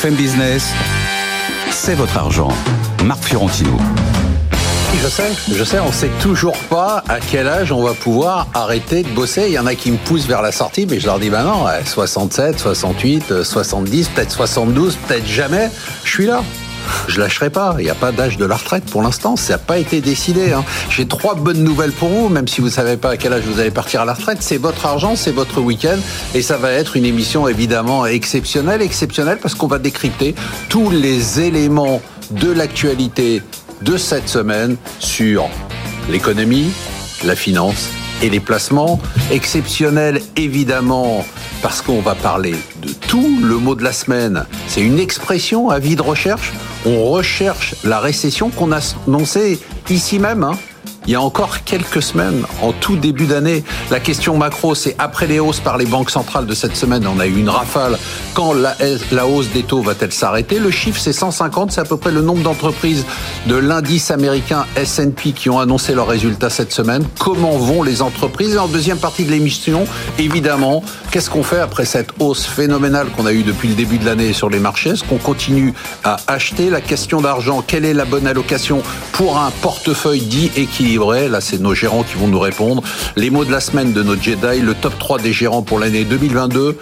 BFM Business, c'est votre argent. Marc Fiorentino. Je sais, je sais, on sait toujours pas à quel âge on va pouvoir arrêter de bosser. Il y en a qui me poussent vers la sortie, mais je leur dis, bah non, 67, 68, 70, peut-être 72, peut-être jamais. Je suis là. Je lâcherai pas. Il n'y a pas d'âge de la retraite pour l'instant. Ça n'a pas été décidé. Hein. J'ai trois bonnes nouvelles pour vous, même si vous ne savez pas à quel âge vous allez partir à la retraite. C'est votre argent, c'est votre week-end. Et ça va être une émission évidemment exceptionnelle. Exceptionnelle parce qu'on va décrypter tous les éléments de l'actualité de cette semaine sur l'économie, la finance et les placements. Exceptionnel évidemment parce qu'on va parler de tout. Le mot de la semaine, c'est une expression à vie de recherche. On recherche la récession qu'on a annoncée ici même. Hein il y a encore quelques semaines, en tout début d'année. La question macro, c'est après les hausses par les banques centrales de cette semaine, on a eu une rafale. Quand la, hausse des taux va-t-elle s'arrêter? Le chiffre, c'est 150, c'est à peu près le nombre d'entreprises de l'indice américain S&P qui ont annoncé leurs résultats cette semaine. Comment vont les entreprises? Et en deuxième partie de l'émission, évidemment, qu'est-ce qu'on fait après cette hausse phénoménale qu'on a eue depuis le début de l'année sur les marchés? Est-ce qu'on continue à acheter? La question d'argent, quelle est la bonne allocation pour un portefeuille dit équilibré? Là, c'est nos gérants qui vont nous répondre. Les mots de la semaine de notre Jedi, le top 3 des gérants pour l'année 2022.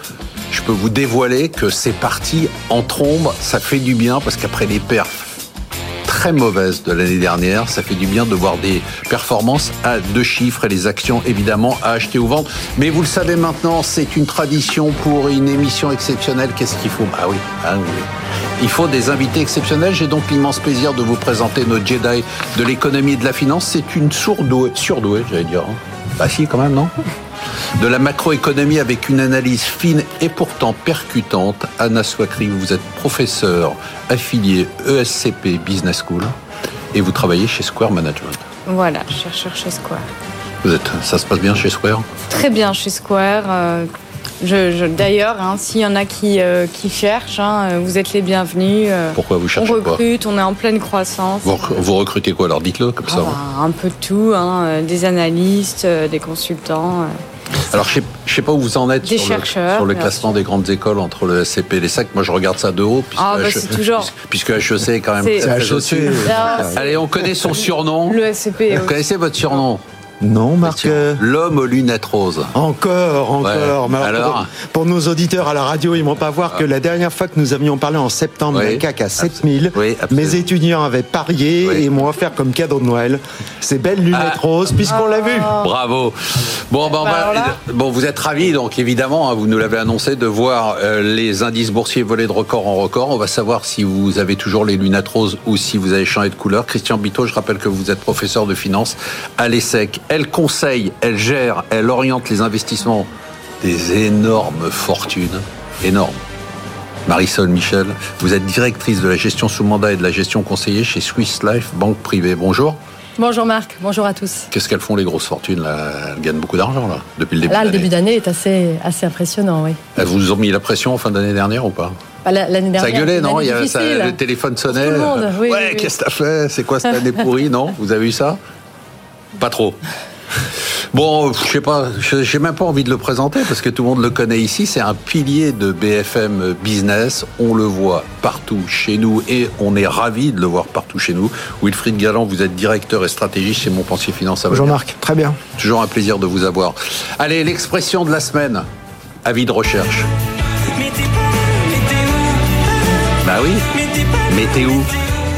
Je peux vous dévoiler que c'est parti en trombe. Ça fait du bien parce qu'après les perfs très mauvaises de l'année dernière. Ça fait du bien de voir des performances à deux chiffres et les actions évidemment à acheter ou vendre. Mais vous le savez maintenant, c'est une tradition pour une émission exceptionnelle. Qu'est-ce qu'il faut? Ah oui, ah oui. Il faut des invités exceptionnels. J'ai donc l'immense plaisir de vous présenter notre Jedi de l'économie et de la finance. C'est une sourdouée, surdouée, j'allais dire. Bah si, quand même, non? De la macroéconomie avec une analyse fine et pourtant percutante. Anna Swakri, vous êtes professeur affilié ESCP Business School et vous travaillez chez Square Management. Voilà, chercheur chez Square. Vous êtes, ça se passe bien chez Square? Très bien chez Square. Euh, je, D'ailleurs, hein, s'il y en a qui, euh, qui cherchent, hein, vous êtes les bienvenus. Euh, Pourquoi vous cherchez On recrute, on est en pleine croissance. Vous, recrutez quoi Alors? Dites-le comme ça. Ah bah, un peu de tout, hein, des analystes, des consultants. Alors, je ne sais, pas où vous en êtes sur, le, sur, le, classement des grandes écoles entre le SCP et les SAC. Moi, je regarde ça de haut. Puisque, ah, bah, HEC, toujours... puisque, HEC est quand même très au-dessus. Allez, on connaît son surnom. Le SCP. Vous connaissez votre surnom non, Marc. L'homme aux lunettes roses. Encore, encore. Alors, pour, nos auditeurs à la radio, ils ne vont pas voir que la dernière fois que nous avions parlé en septembre d'un CAC à 7000, mes étudiants avaient parié et m'ont offert comme cadeau de Noël ces belles lunettes ah. roses, puisqu'on l'a vu. Bravo. Bon, ben, bah, bon, vous êtes ravis, donc évidemment, hein, vous nous l'avez annoncé, de voir euh, les indices boursiers voler de record en record. On va savoir si vous avez toujours les lunettes roses ou si vous avez changé de couleur. Christian Bito, je rappelle que vous êtes professeur de finance à l'ESSEC elle conseille, elle gère, elle oriente les investissements des énormes fortunes, énormes. Marisol Michel, vous êtes directrice de la gestion sous mandat et de la gestion conseillée chez Swiss Life Banque Privée. Bonjour. Bonjour Marc, bonjour à tous. Qu'est-ce qu'elles font les grosses fortunes là? Elles gagnent beaucoup d'argent là, depuis le début Là, le début d'année est assez, assez impressionnant, oui. Elles vous ont mis la pression en fin d'année dernière ou pas? Bah, L'année dernière. Ça gueulait, non? Il y a, Le téléphone sonnait. ouais, qu'est-ce que t'as fait? C'est quoi cette année pourrie Non? Vous avez eu ça? Pas trop. Bon, je sais pas, j'ai même pas envie de le présenter parce que tout le monde le connaît ici. C'est un pilier de BFM Business. On le voit partout chez nous et on est ravi de le voir partout chez nous. Wilfried Galland, vous êtes directeur et stratégiste chez Montpensier Finance. Bonjour Marc, très bien. Toujours un plaisir de vous avoir. Allez, l'expression de la semaine. Avis de recherche. Bah oui. Météo.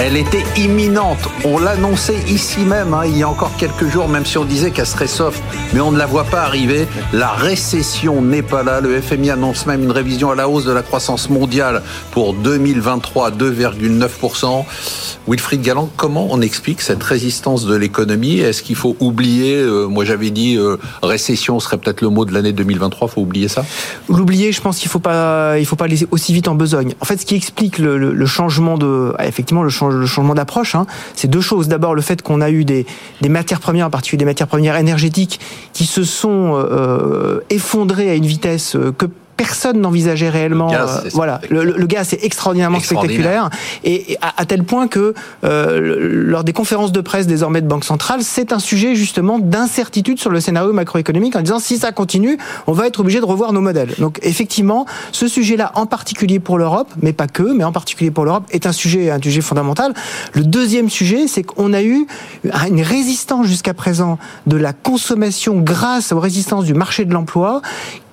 Elle était imminente. On l'annonçait ici même, hein, il y a encore quelques jours, même si on disait qu'elle serait soft, mais on ne la voit pas arriver. La récession n'est pas là. Le FMI annonce même une révision à la hausse de la croissance mondiale pour 2023 à 2,9%. Wilfried Galland, comment on explique cette résistance de l'économie? Est-ce qu'il faut oublier, euh, moi j'avais dit euh, récession serait peut-être le mot de l'année 2023, faut oublier ça? L'oublier, je pense qu'il faut faut pas aller aussi vite en besogne. En fait, ce qui explique le, changement de, effectivement, le changement le changement d'approche, hein, c'est deux choses. D'abord, le fait qu'on a eu des, matières premières, en particulier des matières premières énergétiques, qui se sont euh, effondrées à une vitesse euh, que personne n'envisageait réellement. Le gaz, voilà, le, gaz c'est extraordinairement spectaculaire et, à, tel point que lors des conférences de presse désormais de banque centrale, c'est un sujet justement d'incertitude sur le scénario macroéconomique en disant si ça continue, on va être obligé de revoir nos modèles. Donc effectivement, ce sujet-là en particulier pour l'Europe, mais pas que, mais en particulier pour l'Europe, est un sujet, un sujet fondamental. Le deuxième sujet, c'est qu'on a eu une résistance jusqu'à présent de la consommation grâce aux résistances du marché de l'emploi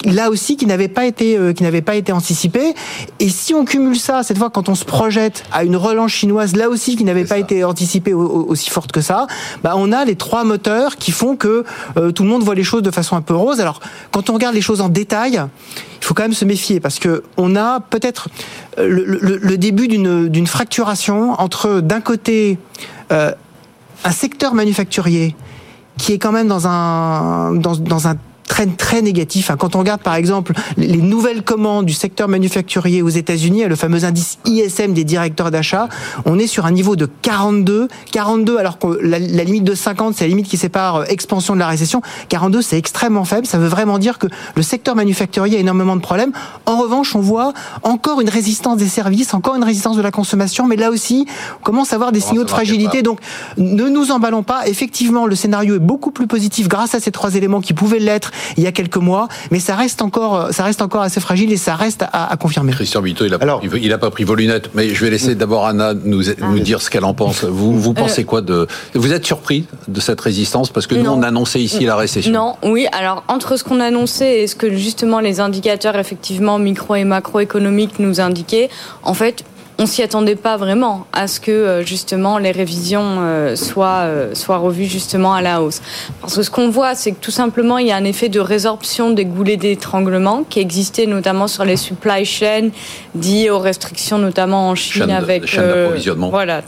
là aussi qui n'avait pas été euh, qui n'avait pas été anticipé. Et si on cumule ça cette fois quand on se projette à une relance chinoise là aussi qui n'avait pas été anticipée aussi forte que ça bah on a les trois moteurs qui font que euh, tout le monde voit les choses de façon un peu rose. Alors quand on regarde les choses en détail il faut quand même se méfier parce que on a peut-être euh, le, début d'une d'une fracturation entre d'un côté un secteur manufacturier qui est quand même dans un dans, dans un très très négatif. Hein. Quand on regarde par exemple les nouvelles commandes du secteur manufacturier aux États-Unis, le fameux indice ISM des directeurs d'achat, on est sur un niveau de 42, 42 alors que la, limite de 50 c'est la limite qui sépare euh, expansion de la récession. 42 c'est extrêmement faible. Ça veut vraiment dire que le secteur manufacturier a énormément de problèmes. En revanche, on voit encore une résistance des services, encore une résistance de la consommation, mais là aussi on commence à avoir des signaux de fragilité. Donc ne nous emballons pas. Effectivement, le scénario est beaucoup plus positif grâce à ces trois éléments qui pouvaient l'être il y a quelques mois, mais ça reste encore, ça reste encore assez fragile et ça reste à, confirmer. Christian Bito, il a, Alors, il a pas pris vos lunettes, mais je vais laisser d'abord Anna nous, nous dire ce qu'elle en pense. Vous, vous pensez euh, quoi de Vous êtes surpris de cette résistance parce que nous on annonçait ici la récession. Non, oui. Alors entre ce qu'on annonçait et ce que justement les indicateurs effectivement micro et macroéconomiques nous indiquaient, en fait, on s'y attendait pas vraiment à ce que euh, justement les révisions euh, soient euh, soient revues justement à la hausse. Parce que ce qu'on voit, c'est que tout simplement il y a un effet de résorption des goulets d'étranglement qui existait notamment sur les supply chains, dit aux restrictions notamment en Chine avec chaîne. Voilà.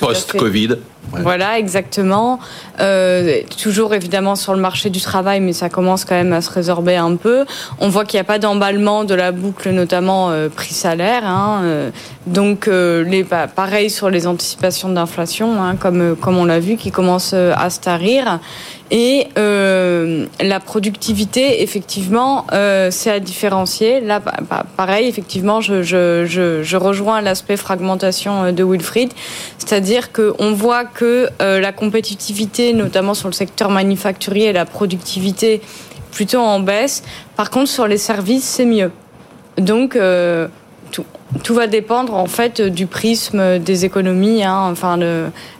Post-Covid. Voilà, exactement. Euh, toujours évidemment sur le marché du travail, mais ça commence quand même à se résorber un peu. On voit qu'il n'y a pas d'emballement de la boucle, notamment euh, prix-salaire. Hein, euh, donc, les, bah, pareil sur les anticipations d'inflation, hein, comme, comme on l'a vu, qui commencent à se tarir. Et euh, la productivité, effectivement, euh, c'est à différencier. Là, pareil, effectivement, je, je, je, je rejoins l'aspect fragmentation euh, de Wilfried, c'est-à-dire qu'on voit que euh, la compétitivité, notamment sur le secteur manufacturier, la productivité plutôt en baisse. Par contre, sur les services, c'est mieux. Donc, euh, tout, va dépendre en fait du prisme des économies. Hein. Enfin,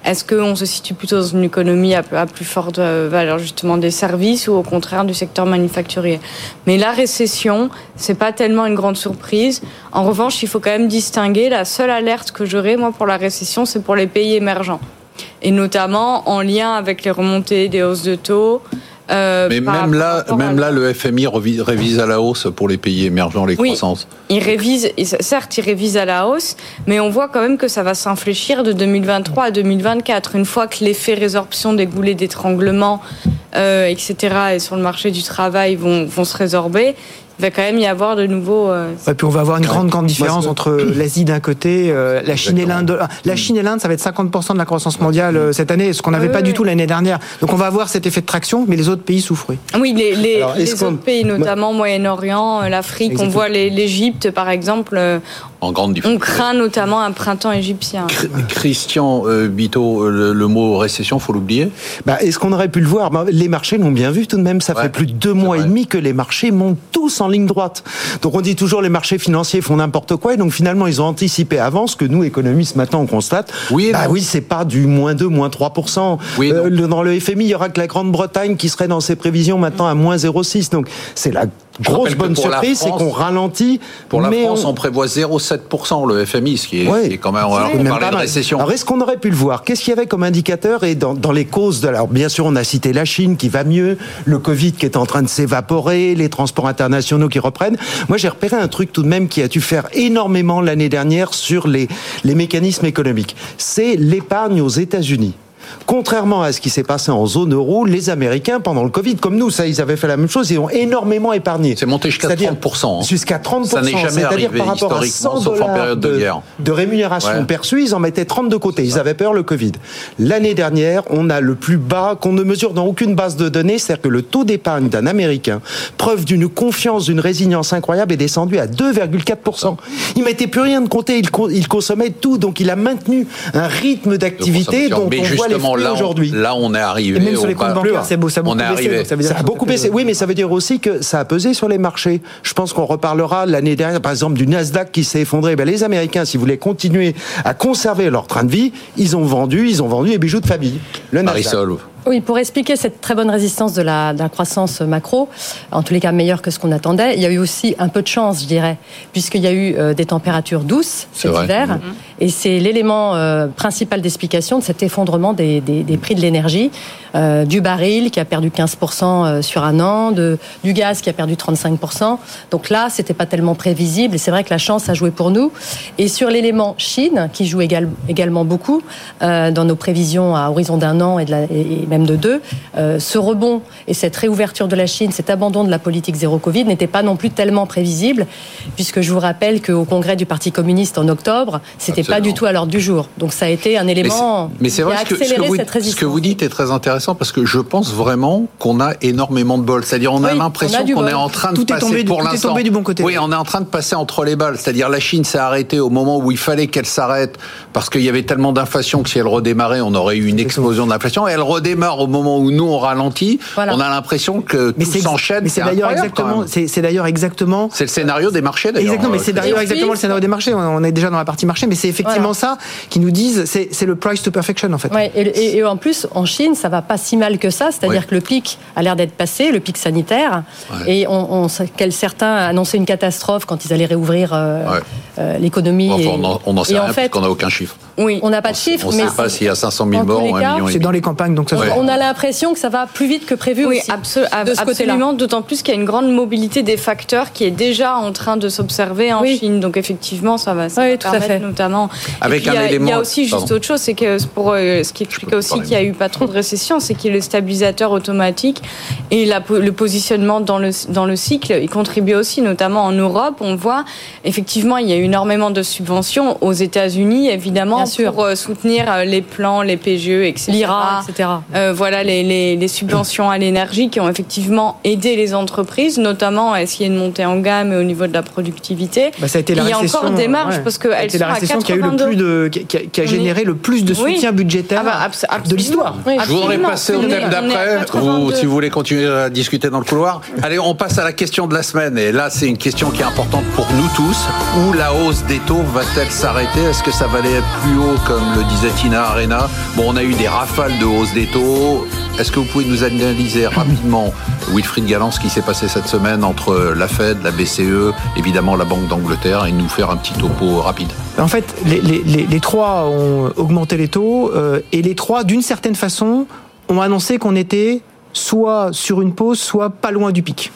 est-ce qu'on se situe plutôt dans une économie à, plus forte valeur justement des services ou au contraire du secteur manufacturier? Mais la récession, c'est pas tellement une grande surprise. En revanche, il faut quand même distinguer. La seule alerte que j'aurais moi pour la récession, c'est pour les pays émergents et notamment en lien avec les remontées des hausses de taux. Euh, Mais même là, même là, le FMI révise à la hausse pour les pays émergents les oui, croissances. Il révise, certes, il révise à la hausse, mais on voit quand même que ça va s'infléchir de 2023 à 2024. Une fois que l'effet résorption des goulets d'étranglement, euh, etc., et sur le marché du travail vont, vont se résorber, va quand même y avoir de nouveaux. Euh, puis on va avoir une grande, grande différence entre l'Asie d'un côté, euh, la Chine et l'Inde. La Chine et l'Inde, ça va être 50% de la croissance mondiale euh, cette année, ce qu'on n'avait pas du tout l'année dernière. Donc on va avoir cet effet de traction, mais les autres pays souffrent. Oui, les, les, les autres pays, notamment Moyen-Orient, l'Afrique, on voit l'Égypte, par exemple, en grande On craint notamment un printemps égyptien. Christian euh, Bito, le, mot récession, faut l'oublier bah, Est-ce qu'on aurait pu le voir? Bah, Les marchés l'ont bien vu tout de même. Ça fait plus de deux mois et demi que les marchés montent tous en ligne droite. Donc on dit toujours les marchés financiers font n'importe quoi. Et donc finalement, ils ont anticipé avant ce que nous, économistes, maintenant on constate. Oui, bah, oui c'est pas du moins 2, moins 3%. Oui, euh, dans le FMI, il y aura que la Grande-Bretagne qui serait dans ses prévisions maintenant à moins 0,6. Donc c'est la grosse bonne surprise, c'est qu'on ralentit. Pour la France, on, prévoit 0,7% le FMI, ce qui est, quand même. on parlait de récession. Alors est-ce qu'on aurait pu le voir Qu'est-ce qu'il y avait comme indicateur Et dans, dans, les causes de. Alors bien sûr, on a cité la Chine qui va mieux, le Covid qui est en train de s'évaporer, les transports internationaux qui reprennent. Moi, j'ai repéré un truc tout de même qui a dû faire énormément l'année dernière sur les, les mécanismes économiques. C'est l'épargne aux États-Unis. Contrairement à ce qui s'est passé en zone euro, les Américains, pendant le Covid, comme nous, ça, ils avaient fait la même chose, ils ont énormément épargné. C'est monté jusqu'à 30%. Hein. Jusqu'à 30%. Ça n'est jamais arrivé par rapport à 100 dollars de, de, rémunération perçue, ils en mettaient 30 de côté. Ils avaient peur le Covid. L'année dernière, on a le plus bas qu'on ne mesure dans aucune base de données, c'est-à-dire que le taux d'épargne d'un Américain, preuve d'une confiance, d'une résilience incroyable, est descendu à 2,4%. Il mettait plus rien de côté, il, il consommait tout, donc il a maintenu un rythme d'activité dont on voit les aujourd'hui. Là, on est arrivé. Et même sur les comptes bancaires, c'est beau, ça a beaucoup baissé. Ça, a beaucoup baissé. Oui, mais ça veut dire aussi que ça a pesé sur les marchés. Je pense qu'on reparlera l'année dernière, par exemple, du Nasdaq qui s'est effondré. Ben, les Américains, s'ils voulaient continuer à conserver leur train de vie, ils ont vendu, ils ont vendu les bijoux de famille. Le Nasdaq. Oui, pour expliquer cette très bonne résistance de la, de la, croissance macro, en tous les cas meilleure que ce qu'on attendait, il y a eu aussi un peu de chance, je dirais, puisqu'il y a eu euh, des températures douces cet hiver, mm-hmm. et c'est l'élément euh, principal d'explication de cet effondrement des, des, des prix de l'énergie, euh, du baril qui a perdu 15% sur un an, de, du gaz qui a perdu 35%. Donc là, c'était pas tellement prévisible, et c'est vrai que la chance a joué pour nous. Et sur l'élément Chine, qui joue également beaucoup dans nos prévisions à horizon d'un an et, de la, et même de deux, euh, ce rebond et cette réouverture de la Chine, cet abandon de la politique zéro Covid n'était pas non plus tellement prévisible, puisque je vous rappelle qu'au congrès du Parti communiste en octobre, c'était pas du tout à l'ordre du jour. Donc ça a été un élément mais qui a accéléré ce que, vous, cette résistance. Ce que vous dites est très intéressant parce que je pense vraiment qu'on a énormément de bol. C'est-à-dire on a l'impression qu'on est en train de passer pour l'instant. du bon côté. Oui, on est en train de passer entre les balles. C'est-à-dire la Chine s'est arrêtée au moment où il fallait qu'elle s'arrête parce qu'il y avait tellement d'inflation que si elle redémarrait, on aurait eu une explosion d'inflation. Elle redémarre au moment où nous on ralentit, on a l'impression que tout s'enchaîne. Mais c'est d'ailleurs exactement, c'est d'ailleurs exactement. C'est le scénario des marchés d'ailleurs. Exactement, mais c'est d'ailleurs exactement le scénario des marchés. On est déjà dans la partie marché, mais c'est effectivement ça qui nous disent, c'est le price to perfection en fait. et, en plus, en Chine, ça va pas si mal que ça. C'est-à-dire que le pic a l'air d'être passé, le pic sanitaire, et on, on certains annonçaient une catastrophe quand ils allaient réouvrir euh, euh, l'économie. on n'en sait rien fait, qu'on n'a aucun chiffre. Oui, on n'a pas de chiffre. On ne sait pas s'il y a 500 000 morts ou un million. C'est dans les campagnes, donc ça. On a l'impression que ça va plus vite que prévu oui, aussi. absolument. D'autant plus qu'il y a une grande mobilité des facteurs qui est déjà en train de s'observer en Chine. Donc effectivement, ça va. Ça oui, tout à fait. Notamment. Avec un il y, a, élément. Il y a aussi juste autre chose, c'est que pour euh, ce qui explique aussi qu'il n'y a eu pas trop de récession, c'est qu'il y a le stabilisateur automatique et la, le positionnement dans le dans le cycle, il contribue aussi, notamment en Europe. On voit effectivement, il y a eu énormément de subventions aux États-Unis, évidemment, pour euh, soutenir euh, les plans, les PGE, etc. L'IRA, etc. Euh, voilà les, les, les, subventions à l'énergie qui ont effectivement aidé les entreprises, notamment à essayer de monter en gamme au niveau de la productivité? Bah, ça a été la il y a encore des marges parce qu'elles sont la récession qui a eu le plus de, qui a, généré le plus de soutien budgétaire ah bah, de l'histoire. Je voudrais passer au thème d'après, si vous voulez continuer à discuter dans le couloir. Allez, on passe à la question de la semaine. Et là, c'est une question qui est importante pour nous tous. Où la hausse des taux va-t-elle s'arrêter. Est-ce que ça va aller plus haut, comme le disait Tina Arena? Bon, on a eu des rafales de hausse des taux. Est-ce que vous pouvez nous analyser rapidement, Wilfried Galland, ce qui s'est passé cette semaine entre la Fed, la BCE, évidemment la Banque d'Angleterre, et nous faire un petit topo rapide? En fait, les, les, trois ont augmenté les taux, euh, et les trois, d'une certaine façon, ont annoncé qu'on était soit sur une pause, soit pas loin du pic.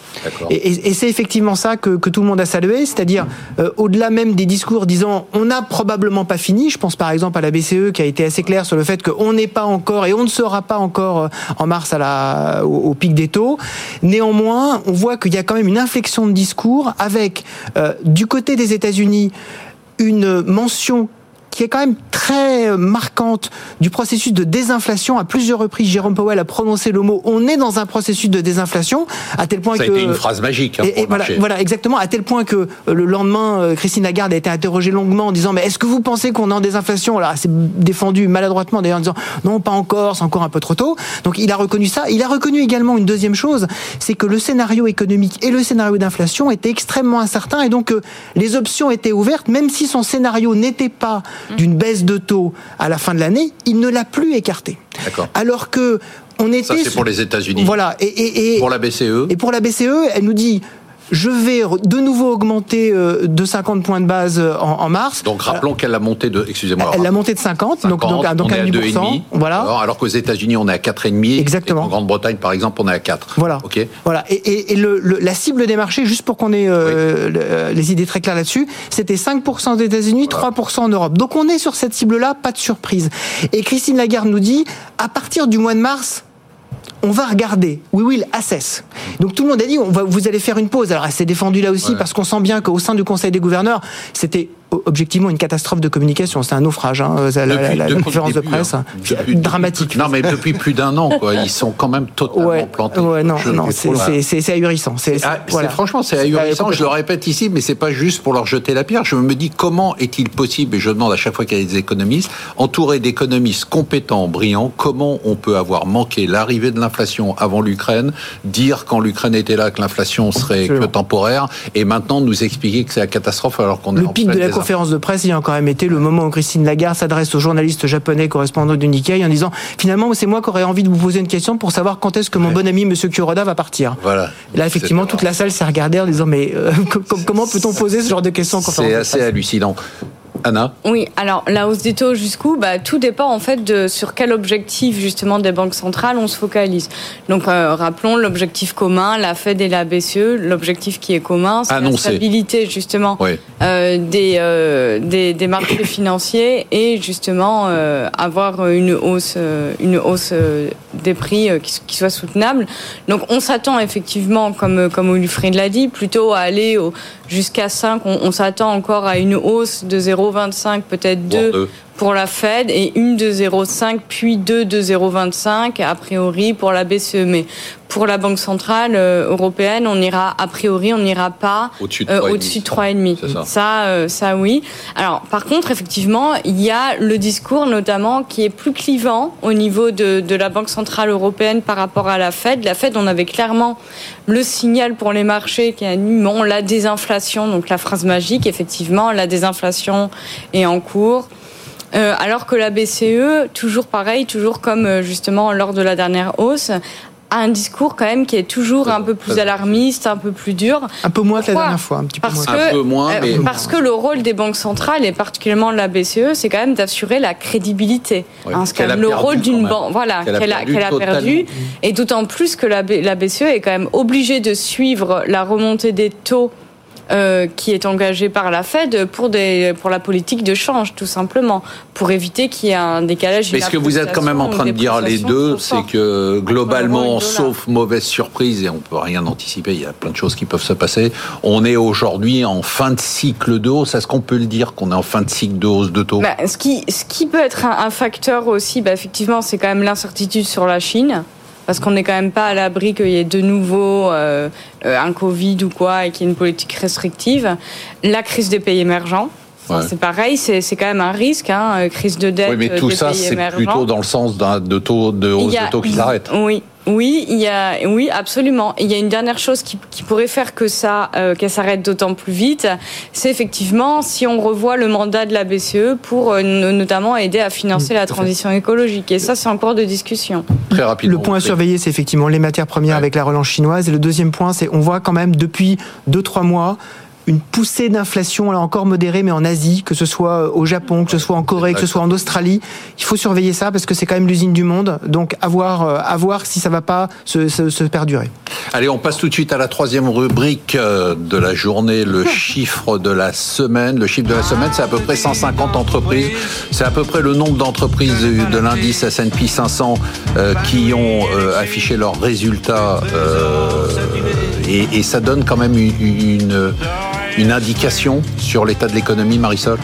Et, c'est effectivement ça que, tout le monde a salué, c'est-à-dire euh, au-delà même des discours disant on n'a probablement pas fini. Je pense par exemple à la BCE qui a été assez claire sur le fait qu'on n'est pas encore et on ne sera pas encore euh, en mars à la, au, pic des taux. Néanmoins, on voit qu'il y a quand même une inflexion de discours avec euh, du côté des États-Unis une mention qui est quand même très marquante du processus de désinflation. À plusieurs reprises, Jérôme Powell a prononcé le mot on est dans un processus de désinflation, à tel point Ça que. A été une phrase magique. Hein, et, voilà, voilà, exactement, à tel point que euh, le lendemain, euh, Christine Lagarde a été interrogée longuement en disant mais est-ce que vous pensez qu'on est en désinflation? Alors, c'est défendu maladroitement d'ailleurs en disant non, pas encore, c'est encore un peu trop tôt. Donc, il a reconnu ça. Il a reconnu également une deuxième chose, c'est que le scénario économique et le scénario d'inflation étaient extrêmement incertains et donc euh, les options étaient ouvertes, même si son scénario n'était pas. D'une baisse de taux à la fin de l'année, il ne l'a plus écarté. Alors que on était. Ça, c'est pour les États-Unis. Voilà. Et, pour la BCE. Et pour la BCE, elle nous dit je vais de nouveau augmenter euh, de 50 points de base euh, en, mars. Donc rappelons qu'elle a monté de, excusez-moi. Elle a monté de 50, donc, donc, donc, on est à 2,5. Voilà. Alors, qu'aux États-Unis, on est à 4,5. Exactement. en Grande-Bretagne, par exemple, on est à 4. Voilà. Ok. Voilà. Et, et, le, la cible des marchés, juste pour qu'on ait euh, les idées très claires là-dessus, c'était 5% aux États-Unis, 3% en Europe. Donc on est sur cette cible-là, pas de surprise. Et Christine Lagarde nous dit, à partir du mois de mars, on va regarder. We will assess. Donc tout le monde a dit, on va, vous allez faire une pause. Alors elle s'est défendue là aussi parce qu'on sent bien qu'au sein du Conseil des gouverneurs, c'était objectivement une catastrophe de communication. C'est un naufrage, hein, la, conférence de presse. Hein. dramatique. Non, mais depuis plus d'un an, quoi. Ils sont quand même totalement plantés. Ouais, non, non, c'est ahurissant. Ah, franchement, c'est ahurissant. Je le répète ici, mais c'est pas juste pour leur jeter la pierre. Je me dis comment est-il possible, et je demande à chaque fois qu'il y a des économistes, entourés d'économistes compétents, brillants, comment on peut avoir manqué l'arrivée de l'inflation avant l'Ukraine, dire quand l'Ukraine était là que l'inflation serait que temporaire, et maintenant nous expliquer que c'est la catastrophe alors qu'on est en pic de la conférence de presse, il y a quand même été le moment où Christine Lagarde s'adresse au journaliste japonais correspondant du Nikkei en disant finalement c'est moi qui aurais envie de vous poser une question pour savoir quand est-ce que mon bon ami Monsieur Kuroda va partir. Voilà. là effectivement toute la salle s'est regardée en disant mais euh, comment peut-on poser ce genre de questions C'est assez hallucinant. Anna Oui, alors la hausse des taux jusqu'où? Bah, Tout dépend en fait de sur quel objectif justement des banques centrales on se focalise. Donc euh, rappelons l'objectif commun, la Fed et la BCE, l'objectif qui est commun, c'est la stabilité justement euh, des, euh, des, des, marchés financiers et justement avoir une hausse, une hausse des prix qui, qui, soit soutenable. Donc on s'attend effectivement, comme, comme l'a dit, plutôt à aller jusqu'à 5. On, on s'attend encore à une hausse de 0 0,25, peut-être 2 pour la Fed et une de 0,5 puis deux de 0,25 a priori pour la BCE. Mais pour la Banque centrale euh, européenne, on ira a priori, on n'ira pas au-dessus de 3,5. Euh, ça, ça, euh, ça, oui. Alors par contre, effectivement, il y a le discours notamment qui est plus clivant au niveau de, de la Banque centrale européenne par rapport à la Fed. La Fed, on avait clairement le signal pour les marchés qui a dit bon, la désinflation, donc la phrase magique, effectivement, la désinflation est en cours. Euh, alors que la BCE, toujours pareil, toujours comme euh, justement lors de la dernière hausse, a un discours quand même qui est toujours un peu plus alarmiste, un peu plus dur. Un peu moins que la dernière fois, un petit peu parce moins. Que, un peu moins, euh, mais... Parce que le rôle des banques centrales, et particulièrement de la BCE, c'est quand même d'assurer la crédibilité. Hein, c'est quand même le rôle d'une banque voilà, qu'elle a, qu'elle a, perdu. Et d'autant plus que la, la BCE est quand même obligée de suivre la remontée des taux euh, qui est engagé par la Fed pour, des, pour la politique de change, tout simplement, pour éviter qu'il y ait un décalage. Mais ce que vous êtes quand même en train de dire les deux, c'est que globalement, sauf mauvaise surprise, et on peut rien anticiper, il y a plein de choses qui peuvent se passer, on est aujourd'hui en fin de cycle de hausse. Est-ce qu'on peut le dire qu'on est en fin de cycle de hausse de taux? Bah, ce, qui, ce qui peut être un, facteur aussi, bah, effectivement, c'est quand même l'incertitude sur la Chine parce qu'on n'est quand même pas à l'abri qu'il y ait de nouveau euh, euh, un Covid ou quoi et qu'il y ait une politique restrictive. La crise des pays émergents. C'est pareil, c'est quand même un risque, hein, euh, crise de dette. Oui, mais tout ça, c'est plutôt dans le sens de taux de hausse de taux qui s'arrête. Oui, oui, il y a, oui, absolument. Il y a une dernière chose qui, qui pourrait faire que ça, euh, qu'elle s'arrête d'autant plus vite, c'est effectivement si on revoit le mandat de la BCE pour euh, notamment aider à financer la transition écologique. Et ça, c'est encore de discussion. Très rapidement. Le point à surveiller, c'est effectivement les matières premières avec la relance chinoise. Et le deuxième point, c'est on voit quand même depuis deux trois mois une poussée d'inflation, là encore modérée, mais en Asie, que ce soit au Japon, que ce soit en Corée, que ce soit en Australie. Il faut surveiller ça parce que c'est quand même l'usine du monde. Donc, à voir, euh, à voir si ça va pas se, se, perdurer. Allez, on passe tout de suite à la troisième rubrique euh, de la journée, le chiffre de la semaine. Le chiffre de la semaine, c'est à peu près 150 entreprises. C'est à peu près le nombre d'entreprises de l'indice S&P 500 euh, qui ont affiché leurs résultats. Et, ça donne quand même une, une indication sur l'état de l'économie, Marisol?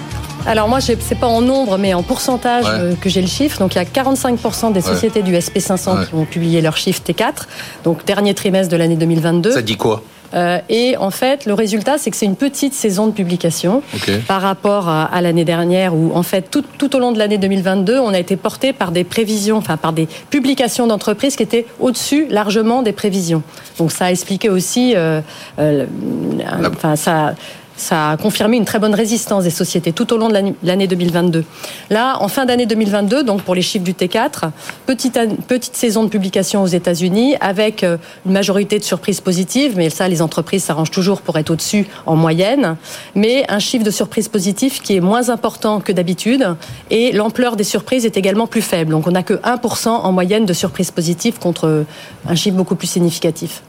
Alors moi, c'est pas en nombre, mais en pourcentage euh, que j'ai le chiffre. Donc il y a 45% des sociétés du SP500 qui ont publié leur chiffre T4, donc dernier trimestre de l'année 2022. Ça dit quoi? Euh, et en fait, le résultat, c'est que c'est une petite saison de publication par rapport à, l'année dernière, où en fait, tout, tout au long de l'année 2022, on a été porté par des prévisions, enfin par des publications d'entreprises qui étaient au-dessus largement des prévisions. Donc ça a expliqué aussi, euh, euh, enfin ça ça a confirmé une très bonne résistance des sociétés tout au long de l'année 2022. Là, en fin d'année 2022, donc pour les chiffres du T4, petite, petite saison de publication aux États-Unis avec euh, une majorité de surprises positives, mais ça, les entreprises s'arrangent toujours pour être au-dessus en moyenne, mais un chiffre de surprise positif qui est moins important que d'habitude et l'ampleur des surprises est également plus faible. Donc on n'a que 1% en moyenne de surprises positives contre un chiffre beaucoup plus significatif.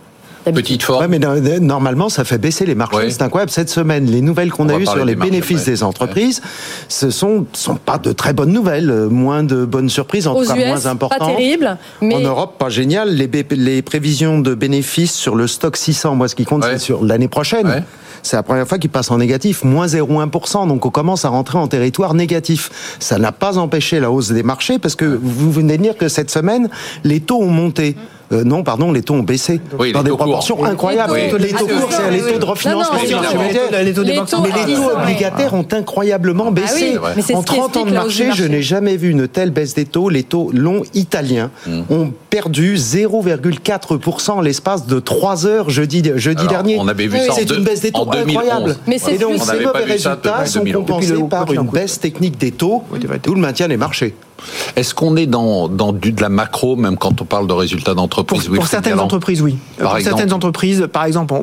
Petite forme. mais normalement, ça fait baisser les marchés. C'est incroyable. Cette semaine, les nouvelles qu'on a eues sur les bénéfices des entreprises, ce sont, sont pas de très bonnes nouvelles. Moins de bonnes surprises, en tout cas moins importantes. Pas terrible. Mais... En Europe, pas génial. Les, les prévisions de bénéfices sur le stock 600, moi, ce qui compte, c'est sur l'année prochaine. C'est la première fois qu'il passe en négatif, moins 0,1%. Donc on commence à rentrer en territoire négatif. Ça n'a pas empêché la hausse des marchés parce que vous venez de dire que cette semaine, les taux ont monté. Euh, non, pardon, les taux ont baissé dans des proportions incroyables. Les taux, courts, c'est les taux de refinancement. Les taux, mais les taux obligataires ont incroyablement ah baissé. en 30 ans de marché, je n'ai jamais vu une telle baisse des taux. Les taux longs italiens hmm. ont perdu 0,4% l'espace de 3 heures jeudi, jeudi dernier. On avait vu ça C'est une baisse des taux incroyable. Et donc, ces mauvais résultats sont compensés par une baisse technique des taux, d'où le maintien des marchés. Est-ce qu'on est dans, dans du, de la macro, même quand on parle de résultats d'entreprise Pour, certaines entreprises, oui. pour certaines entreprises, par exemple,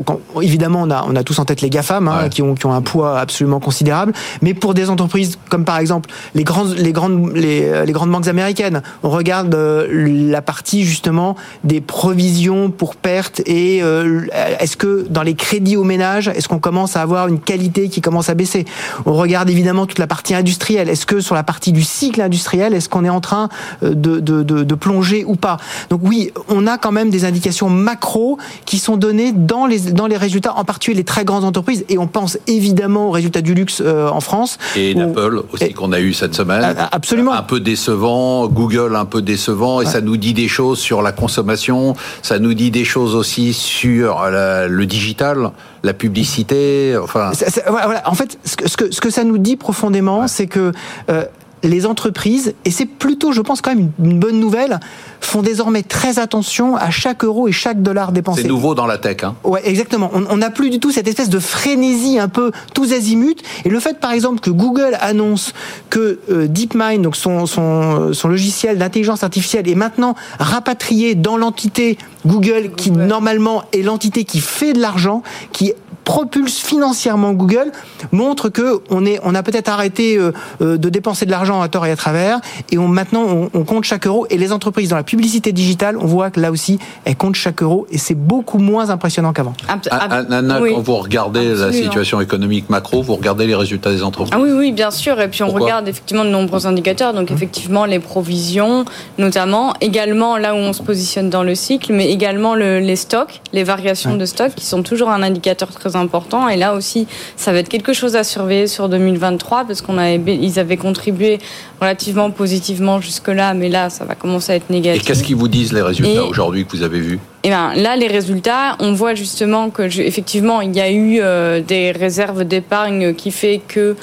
évidemment, on a, on a tous en tête les GAFAM, hein, qui, ont, qui ont un poids absolument considérable, mais pour des entreprises comme par exemple les, grandes les, grandes, les, les grandes banques américaines, on regarde euh, la partie justement des provisions pour pertes et euh, est-ce que dans les crédits aux ménages, est-ce qu'on commence à avoir une qualité qui commence à baisser? On regarde évidemment toute la partie industrielle. Est-ce que sur la partie du cycle industriel, est-ce qu'on est en train euh, de, de, de, plonger ou pas Donc oui, on a quand même des indications macro qui sont données dans les, dans les résultats, en particulier les très grandes entreprises, et on pense évidemment aux résultats du luxe euh, en France. Et Apple aussi qu'on a eu cette semaine. Ah, absolument. Un peu décevant, Google un peu décevant, et ça nous dit des choses sur la consommation, ça nous dit des choses aussi sur le digital la publicité, enfin. voilà, en fait, ce que, ce que, ça nous dit profondément, c'est que euh, les entreprises, et c'est plutôt, je pense, quand même une bonne nouvelle, font désormais très attention à chaque euro et chaque dollar dépensé. C'est nouveau dans la tech. Hein. Ouais, exactement. On n'a plus du tout cette espèce de frénésie un peu tous azimuts. Et le fait, par exemple, que Google annonce que euh, DeepMind, donc son, son, son logiciel d'intelligence artificielle, est maintenant rapatrié dans l'entité Google, qui normalement est l'entité qui fait de l'argent, qui propulse financièrement Google montre que on est, on a peut-être arrêté euh, euh, de dépenser de l'argent à tort et à travers, et on, maintenant on, compte chaque euro. Et les entreprises dans la publicité digitale, on voit que là aussi, elles comptent chaque euro, et c'est beaucoup moins impressionnant qu'avant. Anna, quand vous regardez la situation économique macro, vous regardez les résultats des entreprises. Ah oui, oui, bien sûr. Et puis on regarde effectivement de nombreux indicateurs. Donc effectivement les provisions, notamment, également là où on se positionne dans le cycle, mais également les stocks, les variations de stocks, qui sont toujours un indicateur très important. Et là aussi, ça va être quelque chose à surveiller sur 2023 parce qu'on avait, ils avaient contribué relativement positivement jusque-là, mais là, ça va commencer à être négatif. Et qu'est-ce qu'ils vous disent les résultats aujourd'hui que vous avez vus? Eh ben, là, les résultats, on voit justement que, effectivement, il y a eu euh, des réserves d'épargne qui fait que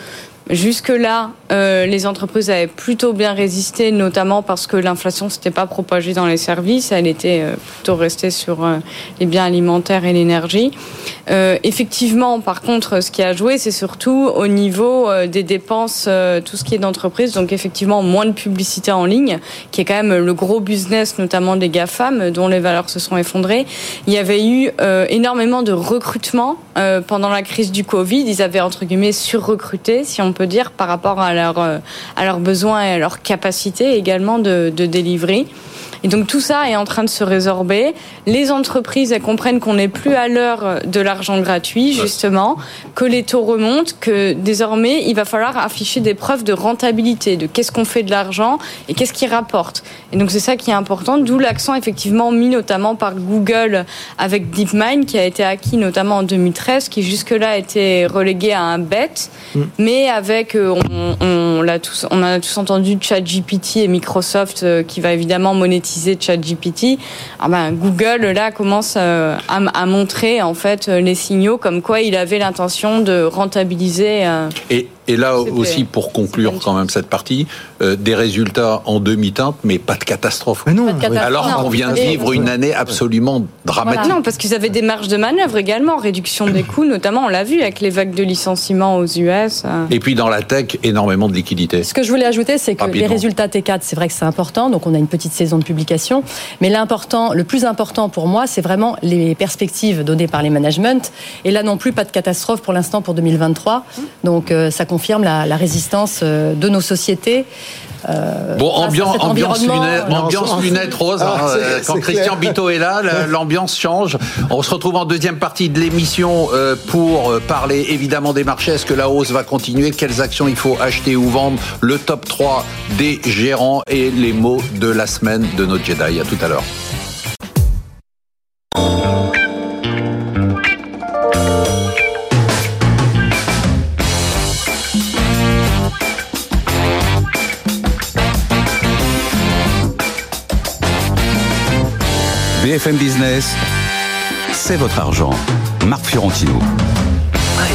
Jusque-là, euh, les entreprises avaient plutôt bien résisté, notamment parce que l'inflation s'était pas propagée dans les services, elle était euh, plutôt restée sur euh, les biens alimentaires et l'énergie. Effectivement, par contre, ce qui a joué, c'est surtout au niveau des dépenses, tout ce qui est d'entreprise, donc effectivement moins de publicité en ligne, qui est quand même le gros business, notamment des GAFAM, dont les valeurs se sont effondrées. Il y avait eu énormément de recrutement pendant la crise du Covid. Ils avaient entre guillemets surrecruté, si on peut dire, par rapport à, euh, à leurs besoins et à leur capacité également de délivrer. Et donc tout ça est en train de se résorber. Les entreprises, elles comprennent qu'on n'est plus à l'heure de l'argent gratuit, justement, que les taux remontent, que désormais, il va falloir afficher des preuves de rentabilité, de qu'est-ce qu'on fait de l'argent et qu'est-ce qui rapporte. Et donc c'est ça qui est important, d'où l'accent effectivement mis notamment par Google avec DeepMind, qui a été acquis notamment en 2013, qui jusque-là été relégué à un bet, mm. mais avec, euh, on, on, l'a tous, on a tous entendu ChatGPT et Microsoft euh, qui va évidemment monétiser de ChatGPT, ah ben, Google là commence euh, à, montrer en fait les signaux comme quoi il avait l'intention de rentabiliser. Euh, Et là aussi, pour conclure quand même cette partie, euh, des résultats en demi-teinte, mais pas de catastrophe. Mais non, alors qu'on vient de vivre une année absolument dramatique. Non, parce qu'ils avaient des marges de manœuvre également, réduction des coûts, notamment, on l'a vu avec les vagues de licenciements aux US. Euh. Et puis dans la tech, énormément de liquidités. Ce que je voulais ajouter, c'est que les résultats T4, c'est vrai que c'est important, donc on a une petite saison de publication, mais l'important, le plus important pour moi, c'est vraiment les perspectives données par les managements. Et là non plus, pas de catastrophe pour l'instant pour 2023. Donc euh, ça confirme la, la résistance euh, de nos sociétés euh, bon, ambiance, ambiance, lunettes, ambiance lunettes rose. Hein, euh, quand Christian Bito est là, l'ambiance change. On se retrouve en deuxième partie de l'émission euh, pour parler évidemment des marchés. Est-ce que la hausse va continuer? Quelles actions il faut acheter ou vendre? Le top 3 des gérants et les mots de la semaine de notre Jedi. À tout à l'heure. BFM Business, c'est votre argent. Marc Fiorentino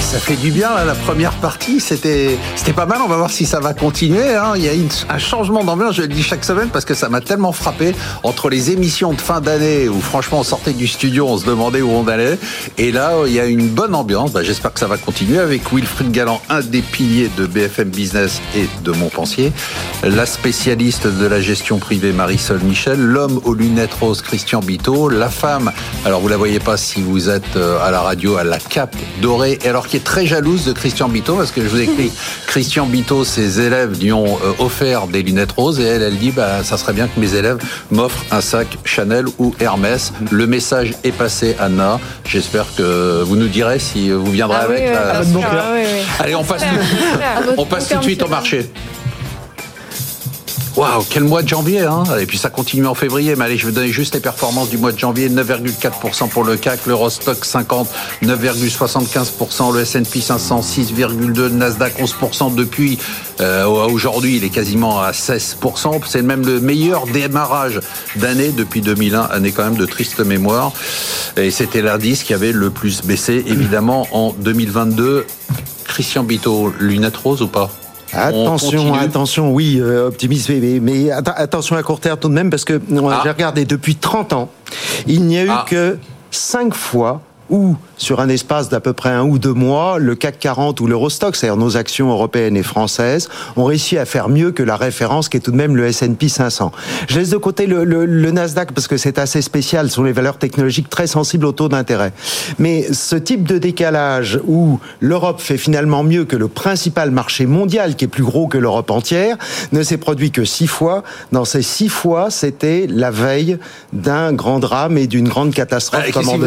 ça fait du bien, la première partie, c'était pas mal, on va voir si ça va continuer. Hein. Il y a un changement d'ambiance, je le dis chaque semaine, parce que ça m'a tellement frappé. Entre les émissions de fin d'année, où franchement on sortait du studio, on se demandait où on allait, et là il y a une bonne ambiance, bah, j'espère que ça va continuer avec Wilfried Galland, un des piliers de BFM Business et de Montpensier, la spécialiste de la gestion privée Marisol Michel, l'homme aux lunettes roses Christian Bito, la femme, alors vous la voyez pas si vous êtes euh, à la radio, à la cape dorée, alors qui est très jalouse de Christian Bito parce que je vous écris Christian Bito, ses élèves lui ont euh, offert des lunettes roses et elle, elle dit bah ça serait bien que mes élèves m'offrent un sac Chanel ou Hermès. Le message est passé, Anna. J'espère que vous nous direz si vous viendrez ah avec. Allez, on passe, on passe tout de suite au marché. Waouh, quel mois de janvier, hein Et puis ça continue en février. Mais allez, je vais donner juste les performances du mois de janvier. 9,4% pour le CAC, l'Eurostock 50, 9,75%, le S&P 500, 6,2%, le Nasdaq 11% depuis euh, aujourd'hui. Il est quasiment à 16%. C'est même le meilleur démarrage d'année depuis 2001, année quand même de triste mémoire. Et c'était l'indice qui avait le plus baissé, évidemment, en 2022. Christian Bito, lunettes roses ou pas? Attention, attention, oui, euh, optimisme, mais, attention à court terme tout de même, parce que ah. j'ai regardé depuis 30 ans, il n'y a eu ah. que 5 fois où sur un espace d'à peu près un ou deux mois, le CAC 40 ou l'Eurostock, c'est-à-dire nos actions européennes et françaises, ont réussi à faire mieux que la référence qui est tout de même le S&P 500. Je laisse de côté le, le, le Nasdaq parce que c'est assez spécial, ce sont les valeurs technologiques très sensibles au taux d'intérêt. Mais ce type de décalage où l'Europe fait finalement mieux que le principal marché mondial, qui est plus gros que l'Europe entière, ne s'est produit que six fois. Dans ces six fois, c'était la veille d'un grand drame et d'une grande catastrophe. Ah, comme en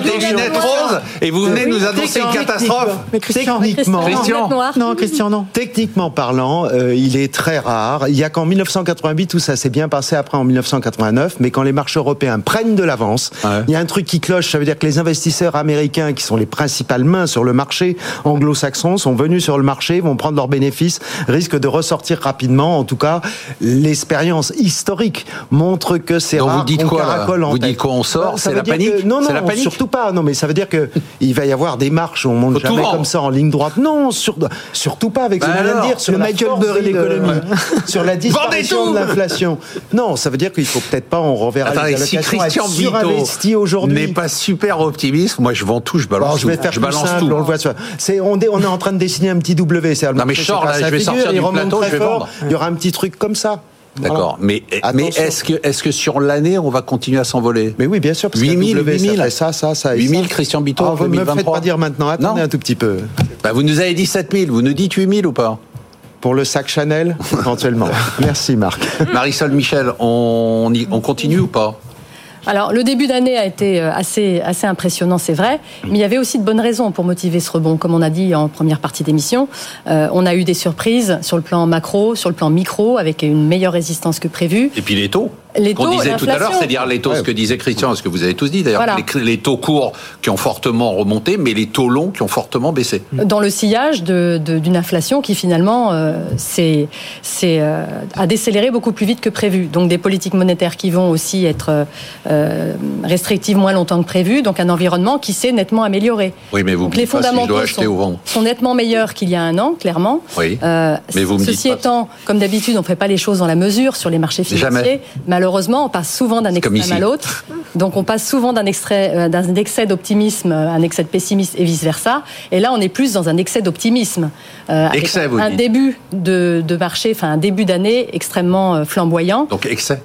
des lunettes roses et vous venez nous annoncer une catastrophe. Mais techniquement, Christian. non, Christian, non. Techniquement parlant, euh, il est très rare. Il y a qu'en 1988 où ça s'est bien passé après en 1989, mais quand les marchés européens prennent de l'avance, il y a un truc qui cloche. Ça veut dire que les investisseurs américains, qui sont les principales mains sur le marché anglo-saxon, sont venus sur le marché, vont prendre leurs bénéfices, risquent de ressortir rapidement. En tout cas, l'expérience historique montre que c'est rare. Vous dites quoi Vous dites qu'on sort C'est la panique Non, non, la panique surtout pas. Non, mais ça veut dire que il va y avoir des marches où on monte jamais comme ça en ligne droite. Non, surtout pas avec ce que je dire sur le Michael Burry l'économie, sur la disparition de l'inflation. Non, ça veut dire qu'il faut peut-être pas on reverra Attendez, les si Christian Bito aujourd'hui n'est pas super optimiste, moi je vends tout, je balance je vais faire je balance simple, tout. On le voit c'est on, est, on est en train de dessiner un petit W, c'est Non mais sors là, je vais sortir du plateau, je vais vendre. Il y aura un petit truc comme ça. D'accord. Mais, mais est-ce que, est-ce que sur l'année, on va continuer à s'envoler? Mais oui, bien sûr. 8000, 8000. Ça, ça, ça. 8000, Christian Bito, ah, Vous ne me faites pas dire maintenant. Attendez un tout petit peu. Bah, vous nous avez dit 7000. Vous nous dites 8000 ou pas? Pour le sac Chanel, éventuellement. Merci Marc. Marisol Michel, on, on continue ou pas? Alors, le début d'année a été euh, assez, assez impressionnant, c'est vrai, mais il y avait aussi de bonnes raisons pour motiver ce rebond. Comme on a dit en première partie d'émission, euh, on a eu des surprises sur le plan macro, sur le plan micro, avec une meilleure résistance que prévu. Et puis les taux les taux qu'on disait tout à l'heure, c'est-à-dire les taux, ce que disait Christian, ce que vous avez tous dit d'ailleurs, les, taux courts qui ont fortement remonté, mais les taux longs qui ont fortement baissé. Dans le sillage d'une de, inflation qui finalement euh, c'est euh, a décéléré beaucoup plus vite que prévu. Donc des politiques monétaires qui vont aussi être euh, restrictives moins longtemps que prévu, donc un environnement qui s'est nettement amélioré. Oui, mais vous les fondamentaux sont, nettement meilleurs qu'il y a un an, clairement. Oui. mais vous me ceci étant, comme d'habitude, on ne fait pas les choses dans la mesure sur les marchés financiers. Jamais malheureusement, on passe souvent d'un extrême à l'autre. Donc, on passe souvent d'un euh, d'un excès d'optimisme à un excès de pessimisme et vice versa. Et là, on est plus dans un excès d'optimisme. Euh, excès, un, début de, marché, enfin un début d'année extrêmement euh, flamboyant. Donc excès.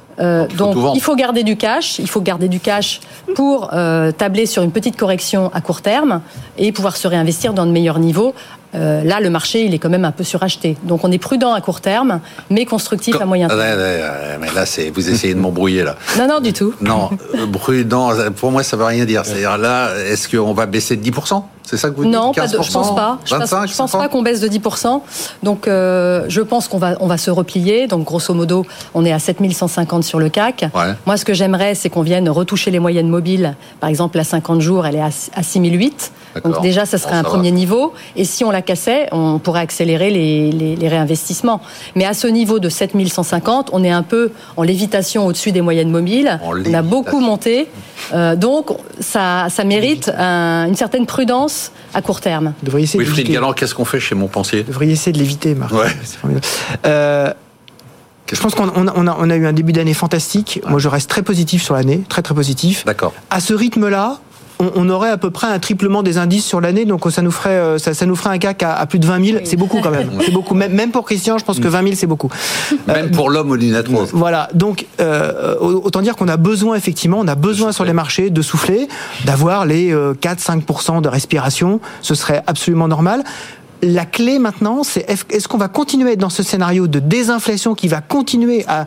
donc il faut garder du cash, il faut garder du cash pour tabler sur une petite correction à court terme et pouvoir se réinvestir dans de meilleurs niveaux euh, là, le marché, il est quand même un peu suracheté. Donc, on est prudent à court terme, mais constructif à moyen terme. mais là, c'est vous essayez de m'embrouiller là. Non, non, du tout. Non, euh, prudent. Pour moi, ça veut rien dire. C'est-à-dire là, est-ce qu'on va baisser de 10 c'est ça que vous dites Non, je pense pas. Je pense, pense pas qu'on baisse de 10%. Donc, euh, je pense qu'on va, on va se replier. Donc, grosso modo, on est à 7150 sur le CAC. Moi, ce que j'aimerais, c'est qu'on vienne retoucher les moyennes mobiles. Par exemple, la 50 jours, elle est à, 6008. Donc, déjà, ça serait un premier niveau. Et si on la cassait, on pourrait accélérer les, réinvestissements. Mais à ce niveau de 7150, on est un peu en lévitation au-dessus des moyennes mobiles. on a beaucoup monté. Euh, donc, ça, ça mérite une certaine prudence à court terme. oui, Frédéric Galland, qu'est-ce qu'on fait chez Montpensier? Vous devriez essayer de l'éviter, Marc. Euh, je pense qu'on a, eu un début d'année fantastique. Moi, je reste très positif sur l'année, très très positif. D'accord. À ce rythme-là, on, aurait à peu près un triplement des indices sur l'année, donc ça nous ferait euh, ça, nous ferait un CAC à, plus de 20 000. C'est beaucoup quand même. C'est beaucoup. Même, pour Christian, je pense que 20 000 c'est beaucoup. Même euh, pour l'homme au lunettes Voilà. Donc euh, autant dire qu'on a besoin effectivement, on a besoin sur les marchés de souffler, d'avoir les 4-5% de respiration. Ce serait absolument normal la clé maintenant, c'est est-ce qu'on va continuer dans ce scénario de désinflation qui va continuer à,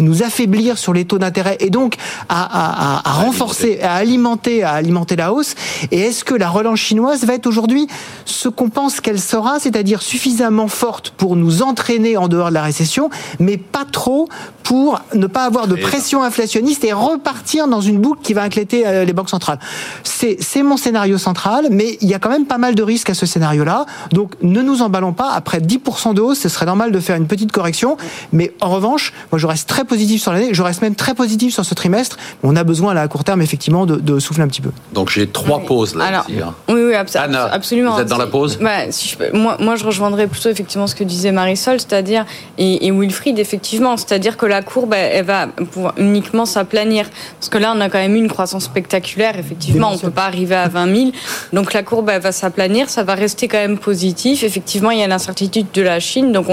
nous affaiblir sur les taux d'intérêt et donc à, renforcer, à alimenter, à alimenter la hausse? Et est-ce que la relance chinoise va être aujourd'hui ce qu'on pense qu'elle sera, c'est-à-dire suffisamment forte pour nous entraîner en dehors de la récession, mais pas trop pour ne pas avoir de pression inflationniste et repartir dans une boucle qui va inquiéter euh, les banques centrales? C'est mon scénario central, mais il y a quand même pas mal de risques à ce scénario-là. Donc ne nous emballons pas. Après 10% de hausse, ce serait normal de faire une petite correction. Mais en revanche, moi je reste très positif sur l'année. Je reste même très positif sur ce trimestre. On a besoin là à court terme effectivement de, souffler un petit peu. Donc j'ai trois pauses là. Hein. oui, oui, absolument. Vous êtes dans la pause? Bah, si je moi, moi, je rejoindrais plutôt effectivement ce que disait Marisol, c'est-à-dire et, et, Wilfried effectivement, c'est-à-dire que la courbe elle, va pouvoir uniquement s'aplanir parce que là on a quand même eu une croissance spectaculaire. Effectivement, on peut pas arriver à 20 000. Donc la courbe elle va s'aplanir, ça va rester quand même Effectivement, il y a l'incertitude de la Chine. Donc,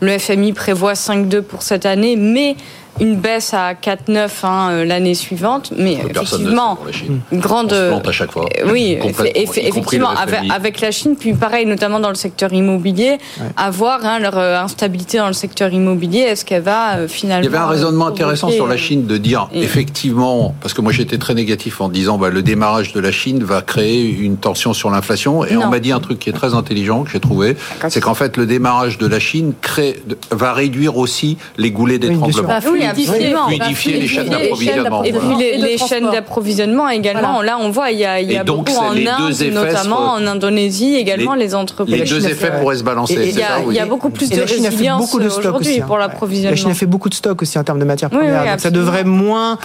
le FMI prévoit 5,2 pour cette année, mais une baisse à 4,9 hein, euh, l'année suivante, mais effectivement, une grande. On à chaque fois. Euh, oui, effectivement, avec, la Chine, puis pareil, notamment dans le secteur immobilier, à voir hein, leur euh, instabilité dans le secteur immobilier, est-ce qu'elle va finalement. Il y avait un raisonnement intéressant sur la Chine de dire, effectivement, parce que moi j'étais très négatif en disant, bah, le démarrage de la Chine va créer une tension sur l'inflation, et on m'a dit un truc qui est très intelligent, que j'ai trouvé, c'est qu'en fait, le démarrage de la Chine crée, va réduire aussi les goulets d'étranglement. Oui, fluidifier, les chaînes d'approvisionnement. Et puis les, chaînes d'approvisionnement également. Là, on voit, il y a, il y a beaucoup en Inde, notamment en Indonésie, également les, entreprises. Les deux effets pourraient se balancer. Il y, a beaucoup plus de résilience aujourd'hui pour l'approvisionnement. La Chine a fait beaucoup de stock aussi en termes de matières premières. ça devrait moins,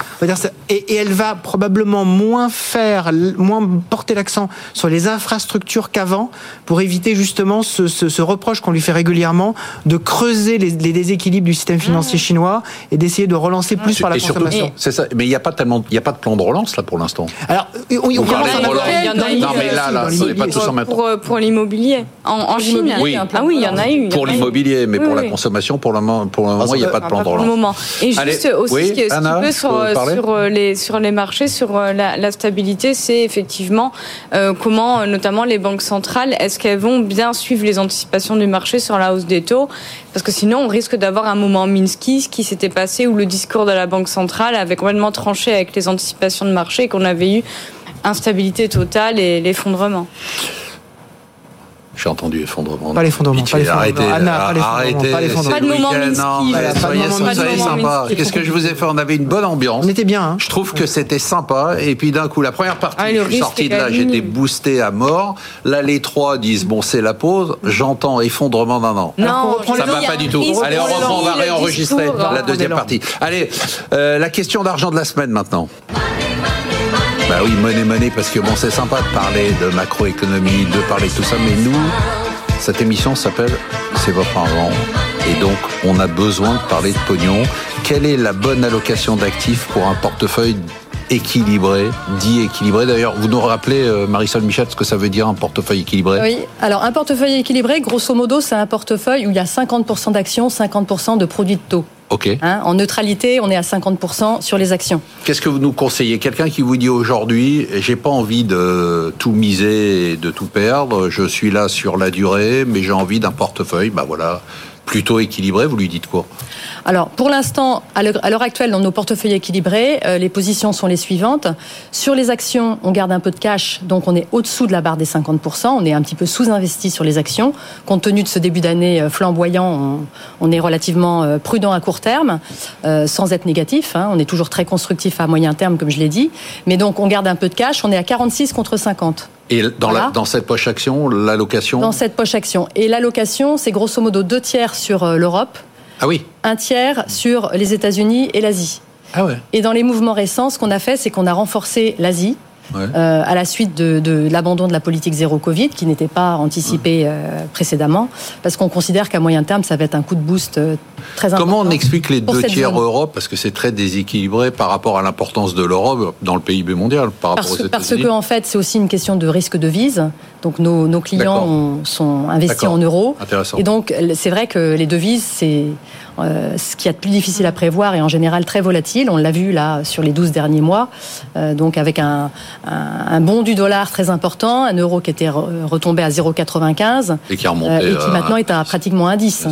et elle va probablement moins faire, moins porter l'accent sur les infrastructures qu'avant pour éviter justement ce reproche qu'on lui fait régulièrement de creuser les déséquilibres du système financier mmh. chinois et d'essayer de relancer plus par la consommation. C'est ça. Mais il n'y a pas tellement, il y a pas de plan de relance là pour l'instant. Alors, on, y commence à en Non, mais là, là, pas tous en même temps. Pour, l'immobilier, en, Chine. Oui. Ah oui, il y en a eu. Pour l'immobilier, mais pour la consommation, pour le moment, pour le moment, il n'y a pas de plan de relance. moment. Et juste aussi, ce qui peut sur les sur les marchés, sur euh, la stabilité, c'est effectivement euh, comment, euh, notamment les banques centrales, est-ce qu'elles vont bien suivre les anticipations du marché sur la hausse des taux? Parce que sinon, on risque d'avoir un moment Minsky, ce qui s'était passé où le discours de la Banque centrale avait complètement tranché avec les anticipations de marché qu'on avait eu instabilité totale et l'effondrement. J'ai entendu effondrement. Pas l'effondrement. Pas arrêtez, Anna, arrêtez. Pas, pas de moment non, soyez, soyez sympa. Qu'est-ce que je vous ai fait? On avait une bonne ambiance. On était bien. Hein. Je trouve que c'était sympa. Et puis d'un coup, la première partie, ah, je suis sorti de là, j'étais boosté à mort. Là, les trois disent bon, c'est la pause. J'entends effondrement d'un an. Non, ça va pas du tout. Allez, on reprend, on va réenregistrer la deuxième partie. Allez, euh, la question d'argent de la semaine maintenant. Bah oui, monnaie, monnaie, parce que bon, c'est sympa de parler de macroéconomie, de parler de tout ça, mais nous, cette émission s'appelle C'est votre argent. Et donc, on a besoin de parler de pognon. Quelle est la bonne allocation d'actifs pour un portefeuille équilibré, dit équilibré. D'ailleurs, vous nous rappelez, euh, Marisol Michel, ce que ça veut dire un portefeuille équilibré? Oui, alors un portefeuille équilibré, grosso modo, c'est un portefeuille où il y a 50% d'actions, 50% de produits de taux. Hein, en neutralité, on est à 50% sur les actions. Qu'est-ce que vous nous conseillez? Quelqu'un qui vous dit aujourd'hui, j'ai pas envie de tout miser et de tout perdre, je suis là sur la durée, mais j'ai envie d'un portefeuille, bah voilà, plutôt équilibré, vous lui dites quoi? Alors, pour l'instant, à l'heure actuelle, dans nos portefeuilles équilibrés, euh, les positions sont les suivantes. Sur les actions, on garde un peu de cash, donc on est au-dessous de la barre des 50%. On est un petit peu sous-investi sur les actions. Compte tenu de ce début d'année euh, flamboyant, on, est relativement euh, prudent à court terme, sans être négatif. Hein. On est toujours très constructif à moyen terme, comme je l'ai dit. Mais donc, on garde un peu de cash. On est à 46 contre 50. Et dans, la, dans cette poche action, l'allocation? Dans cette poche action. Et l'allocation, c'est grosso modo deux tiers sur l'Europe, ah oui. Un tiers sur les États-Unis et l'Asie. Ah ouais. Et dans les mouvements récents, ce qu'on a fait, c'est qu'on a renforcé l'Asie. Euh, à la suite de, l'abandon de la politique zéro Covid, qui n'était pas anticipée euh, précédemment, parce qu'on considère qu'à moyen terme, ça va être un coup de boost euh, très important. Comment on explique les deux tiers Europe Parce que c'est très déséquilibré par rapport à l'importance de l'Europe dans le PIB mondial. Par parce, rapport aux parce que, en fait, c'est aussi une question de risque de vise. Donc nos, nos clients sont investis en euros. Et donc c'est vrai que les devises, c'est euh, ce qui est plus difficile à prévoir et en général très volatile. On l'a vu là sur les 12 derniers mois, euh, donc avec un, un, bond du dollar très important, un euro qui était retombé à 0,95 et qui, a remonté, euh, et qui maintenant est à pratiquement un 10.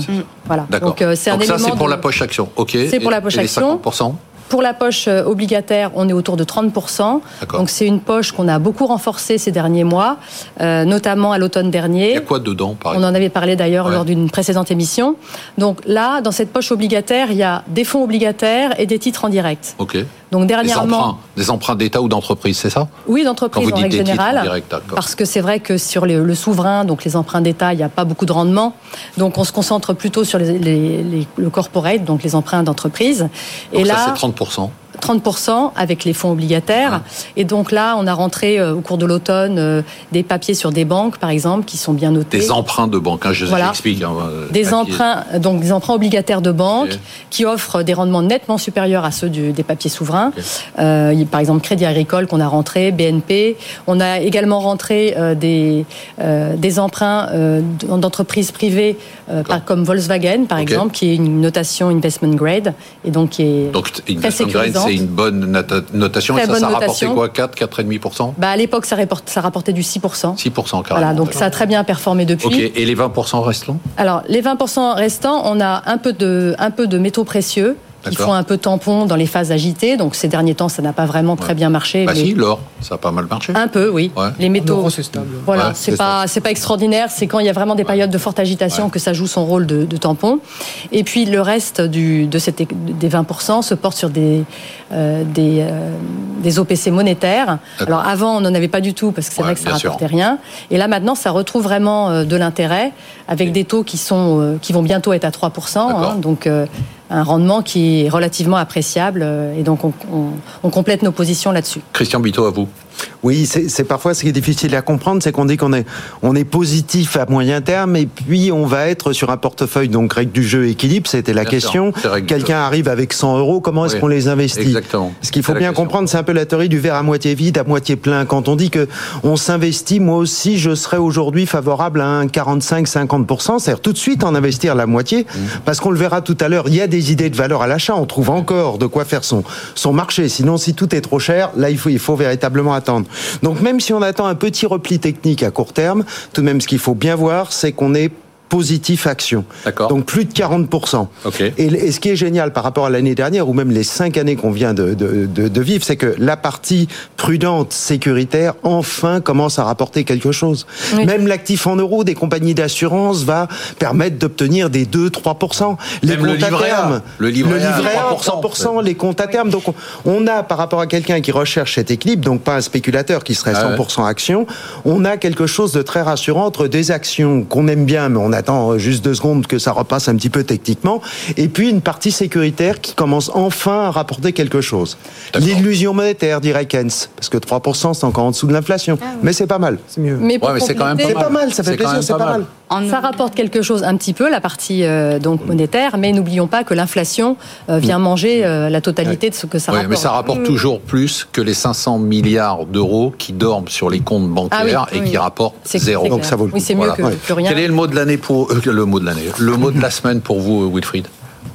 Voilà. Donc c'est un donc ça c'est pour la poche action. Ok. C'est pour la poche action. 50% pour la poche euh, obligataire, on est autour de 30%. Donc c'est une poche qu'on a beaucoup renforcée ces derniers mois, euh, notamment à l'automne dernier. Il y a quoi dedans par On en avait parlé d'ailleurs lors d'une précédente émission. Donc là, dans cette poche obligataire, il y a des fonds obligataires et des titres en direct. Ok. Donc dernièrement, des emprunts, d'État ou d'entreprise, c'est ça? Oui, d'entreprise en règle générale. parce que c'est vrai que sur le, souverain, donc les emprunts d'État, il n'y a pas beaucoup de rendement. Donc on se concentre plutôt sur les, le corporate, donc les emprunts d'entreprise. Et là, c'est 30 100%. 30% avec les fonds obligataires. Et donc là, on a rentré euh, au cours de l'automne euh, des papiers sur des banques, par exemple, qui sont bien notés. Des emprunts de banque, hein, je vous explique. Hein, euh, des emprunts, donc des emprunts obligataires de banque qui offrent des rendements nettement supérieurs à ceux des papiers souverains. par exemple, Crédit Agricole qu'on a rentré, BNP. On a également rentré des des emprunts d'entreprises privées, comme Volkswagen, par exemple, qui est une notation investment grade et donc qui est donc, très sécurisante c'est une bonne notation. et ça, ça rapportait quoi 4, 4,5% bah, À l'époque, ça, ça rapportait du 6%. 6%, carrément. Voilà, donc ça a très bien performé depuis. Ok, et les 20% restants? Alors, les 20% restants, on a un peu de, un peu de métaux précieux qui font un peu tampon dans les phases agitées. Donc ces derniers temps, ça n'a pas vraiment très bien marché. Bah si, l'or, ça a pas mal marché. Un peu, oui. Les métaux, c'est stable. Voilà, c'est pas c'est pas extraordinaire. C'est quand il y a vraiment des périodes de forte agitation que ça joue son rôle de, tampon. Et puis le reste du de cette des 20% se porte sur des euh, des euh, des OPC monétaires. Alors avant, on n'en avait pas du tout parce que c'est vrai que ça rapportait rien. Et là maintenant, ça retrouve vraiment euh, de l'intérêt avec des taux qui sont qui vont bientôt être à 3%. Hein, donc un rendement qui est relativement appréciable euh, et donc on, on complète nos positions là-dessus. Christian Bito, à vous. Oui, c'est parfois ce qui est difficile à comprendre, c'est qu'on dit qu'on est, on est positif à moyen terme et puis on va être sur un portefeuille, donc règle du jeu équilibre, c'était la question. Quelqu'un arrive avec 100 euros, comment est-ce qu'on les investit? Exactement. Ce qu'il faut bien comprendre, c'est un peu la théorie du verre à moitié vide, à moitié plein. Quand on dit que on s'investit, moi aussi, je serais aujourd'hui favorable à un 45-50%, c'est-à-dire tout de suite en investir la moitié, mmh. parce qu'on le verra tout à l'heure, il y a des idées de valeur à l'achat, on trouve encore de quoi faire son, son marché. Sinon, si tout est trop cher, là, il faut, il faut véritablement attendre. Donc même si on attend un petit repli technique à court terme, tout de même ce qu'il faut bien voir, c'est qu'on est positif action. Donc plus de 40%. Et, ce qui est génial par rapport à l'année dernière, ou même les cinq années qu'on vient de, de, vivre, c'est que la partie prudente, sécuritaire, enfin commence à rapporter quelque chose. Même l'actif en euros des compagnies d'assurance va permettre d'obtenir des 2-3%. Les comptes à terme, le livret, le livret 100%, les comptes à terme. Donc on a par rapport à quelqu'un qui recherche cet équilibre, donc pas un spéculateur qui serait 100% ah action, on a quelque chose de très rassurant entre des actions qu'on aime bien, mais on attend juste deux secondes que ça repasse un petit peu techniquement, et puis une partie sécuritaire qui commence enfin à rapporter quelque chose. L'illusion monétaire, dirait Keynes, parce que 3% c'est encore en dessous de l'inflation, ah mais c'est pas mal. C'est mieux. Mais, c'est quand même pas mal. pas mal, ça fait plaisir, c'est pas mal. Ça rapporte quelque chose un petit peu, la partie euh, donc monétaire, mais n'oublions pas que l'inflation euh, vient mm. manger euh, la totalité de ce que ça oui, rapporte. Mais ça rapporte toujours plus que les 500 milliards d'euros qui dorment sur les comptes bancaires ah et qui rapportent zéro. Donc ça vaut le coup. Oui, c'est mieux que rien. Quel est le mot de l'année pour le mot de l'année, le mot de la semaine pour vous, Wilfried?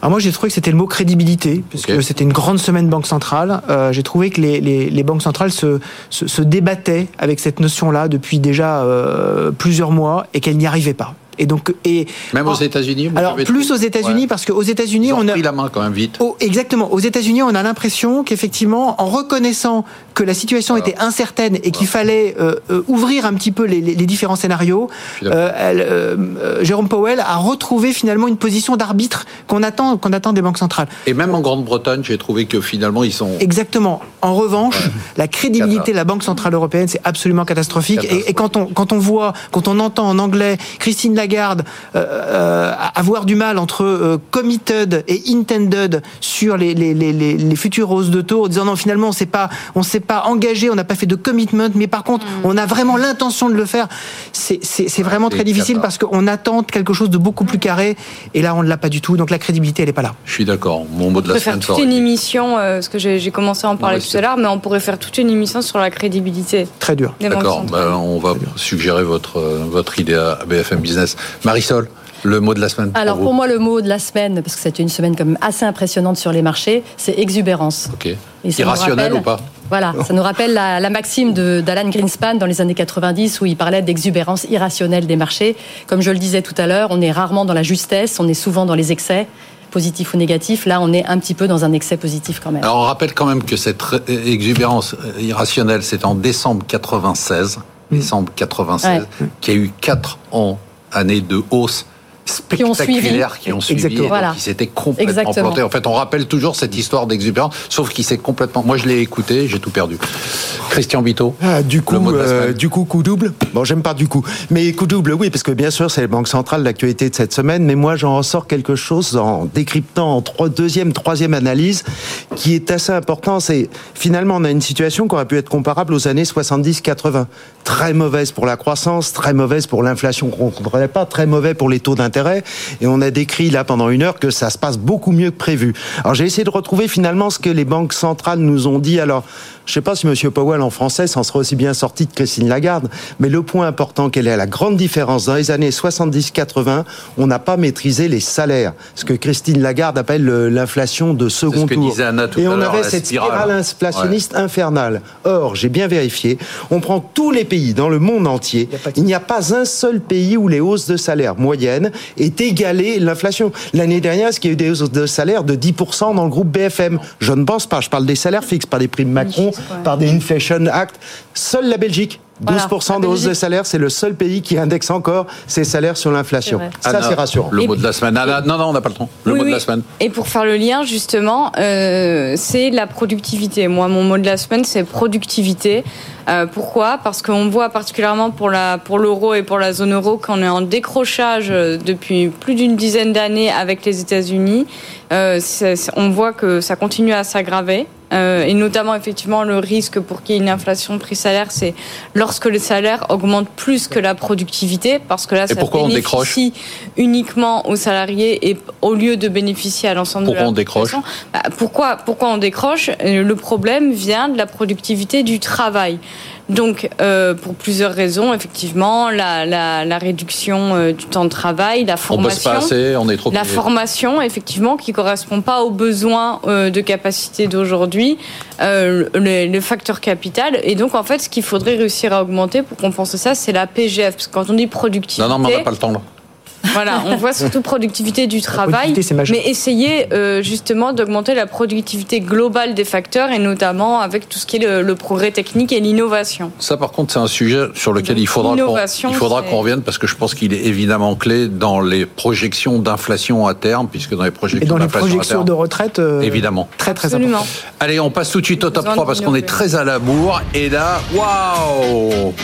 Alors moi j'ai trouvé que c'était le mot crédibilité, puisque c'était une grande semaine banque centrale. Euh, j'ai trouvé que les, les, les, banques centrales se, se, se, débattaient avec cette notion-là depuis déjà euh, plusieurs mois et qu'elles n'y arrivaient pas. Et donc, et même aux États-Unis. Alors plus aux États-Unis parce qu'aux États-Unis on a pris la main quand même vite. exactement. Aux États-Unis, on a l'impression qu'effectivement, en reconnaissant que la situation était incertaine et qu'il fallait euh, euh, ouvrir un petit peu les, les, différents scénarios, euh, euh, Jérôme Powell a retrouvé finalement une position d'arbitre qu'on attend, qu'on attend des banques centrales. Et même en Grande-Bretagne, j'ai trouvé que finalement ils sont. Exactement. En revanche, la crédibilité de la Banque centrale européenne, c'est absolument catastrophique. Et, et, quand on quand on voit, quand on entend en anglais Christine Lagarde Lagarde euh, euh, avoir du mal entre euh, committed et intended sur les, les, les, les, futures hausses de taux, en disant non finalement on s'est pas on s'est pas engagé, on n'a pas fait de commitment, mais par contre mm. on a vraiment l'intention de le faire. C'est vraiment très difficile parce qu'on attend quelque chose de beaucoup plus carré et là on ne l'a pas du tout. Donc la crédibilité elle est pas là. Je suis d'accord. Mon mot de la semaine. Faire toute une émission, parce que j'ai commencé à en parler tout à l'heure, mais on pourrait faire toute une émission sur la crédibilité. Très dur. D'accord. Bah, on va suggérer votre votre idée à BFM Business. Marisol le mot de la semaine Alors pour, moi, le mot de la semaine, parce que c'était une semaine comme assez impressionnante sur les marchés, c'est exubérance. Ok. Irrationnel ou pas? Voilà, ça nous rappelle la, maxime d'Alan Greenspan dans les années 90 où il parlait d'exubérance irrationnelle des marchés. Comme je le disais tout à l'heure, on est rarement dans la justesse, on est souvent dans les excès positifs ou négatifs. Là, on est un petit peu dans un excès positif quand même. Alors, on rappelle quand même que cette exubérance irrationnelle, c'est en décembre 96, décembre 96, qui a eu quatre ans années de hausse spectaculaires qui ont suivi, qui, ont qui s'étaient complètement plantés. En fait, on rappelle toujours cette histoire d'exubérance, sauf qu'il s'est complètement. Moi, je l'ai écouté, j'ai tout perdu. Christian Bito. Ah, du coup, euh, du coup, coup double. Bon, j'aime pas du coup, mais coup double, oui, parce que bien sûr, c'est la banque centrale l'actualité de cette semaine. Mais moi, j'en ressors quelque chose en décryptant en trois, deuxième, troisième analyse, qui est assez important. C'est finalement, on a une situation qui aurait pu être comparable aux années 70-80. Très mauvaise pour la croissance, très mauvaise pour l'inflation qu'on ne comprendrait pas, très mauvais pour les taux d'intérêt et on a décrit là pendant une heure que ça se passe beaucoup mieux que prévu. Alors j'ai essayé de retrouver finalement ce que les banques centrales nous ont dit. Alors je ne sais pas si M. Powell en français s'en serait aussi bien sorti que Christine Lagarde, mais le point important quelle est la grande différence dans les années 70-80, on n'a pas maîtrisé les salaires, ce que Christine Lagarde appelle l'inflation de second tour. Et on avait cette spirale, inflationniste infernale. Or, j'ai bien vérifié, on prend tous les pays dans le monde entier, il n'y a pas un seul pays où les hausses de salaire moyennes est égalée l'inflation. L'année dernière, ce qu'il y a eu des hausses de salaire de 10% dans le groupe BFM. Je ne pense pas, je parle des salaires fixes, pas des primes Macron, par des Inflation Act. Seule la Belgique 12% de hausse de salaire, c'est le seul pays qui indexe encore ses salaires sur l'inflation. Ça, c'est rassurant. Le mot de la semaine. non, non, on n'a pas le temps. Le mot de la semaine. Et pour faire le lien, justement, euh, c'est la productivité. Moi, mon mot de la semaine, c'est productivité. Euh, pourquoi? Parce qu'on voit particulièrement pour la pour l'euro et pour la zone euro qu'on est en décrochage euh, depuis plus d'une dizaine d'années avec les États-Unis. Euh, on voit que ça continue à s'aggraver. Euh, et notamment effectivement le risque pour qu'il y ait une inflation prix-salaire, c'est lorsque le salaire augmente plus que la productivité, parce que là, ça bénéficie uniquement aux salariés et au lieu de bénéficier à l'ensemble de la on décroche bah, pourquoi, pourquoi on décroche? Le problème vient de la productivité du travail. Donc, euh, pour plusieurs raisons, effectivement, la, la, la réduction euh, du temps de travail, la formation, on pas assez, on est trop la formation, effectivement, qui correspond pas aux besoins euh, de capacité d'aujourd'hui, euh, le, le, facteur capital. Et donc, en fait, ce qu'il faudrait réussir à augmenter pour compenser ça, c'est la PGF. Parce que quand on dit productivité, non, non, mais on n'a pas le temps là. Voilà, on voit surtout productivité du travail, mais essayer euh, justement d'augmenter la productivité globale des facteurs et notamment avec tout ce qui est le, progrès technique et l'innovation. Ça, par contre, c'est un sujet sur lequel il faudra qu'on faudra qu'on revienne parce que je pense qu'il est évidemment clé dans les projections d'inflation à terme, puisque dans les projections et dans les projections de retraite, euh, évidemment, très très important. Allez, on passe tout de suite au top 3 parce qu'on est très à la bourre et là, waouh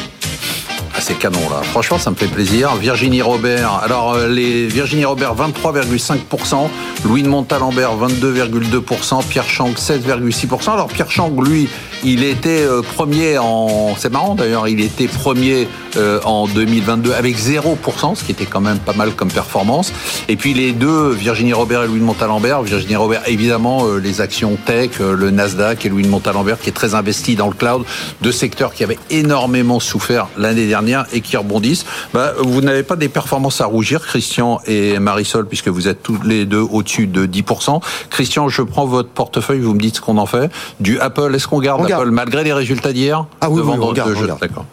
c'est canon là. Franchement, ça me fait plaisir. Virginie Robert. Alors, euh, les Virginie Robert 23,5%, Louis de Montalembert 22,2%, Pierre Chang 16,6%. Alors Pierre Chang, lui, il était euh, premier en. C'est marrant d'ailleurs, il était premier euh, en 2022 avec 0%, ce qui était quand même pas mal comme performance. Et puis les deux, Virginie Robert et Louis de Montalembert. Virginie Robert, évidemment, les actions tech, le Nasdaq et Louis de Montalembert qui est très investi dans le cloud, deux secteurs qui avaient énormément souffert l'année dernière et qui rebondissent. Bah, vous n'avez pas des performances à rougir, Christian et Marisol, puisque vous êtes tous les deux au-dessus de 10%. Christian, je prends votre portefeuille, vous me dites ce qu'on en fait. Du Apple, est-ce qu'on garde Malgré les résultats d'hier Ah oui, on garde, D'accord.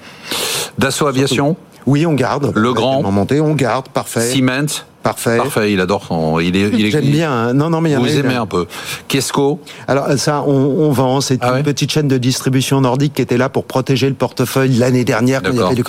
Dassault Aviation Oui, on garde. Le Grand monté, on garde, parfait. Siemens Parfait. Parfait, il adore son. Il est. Il J'aime bien. Hein. Non, non, mais vous aimez un peu. Quesco. Alors ça, on, vend. C'est ah une petite chaîne de distribution nordique qui était là pour protéger le portefeuille l'année dernière quand il y avait du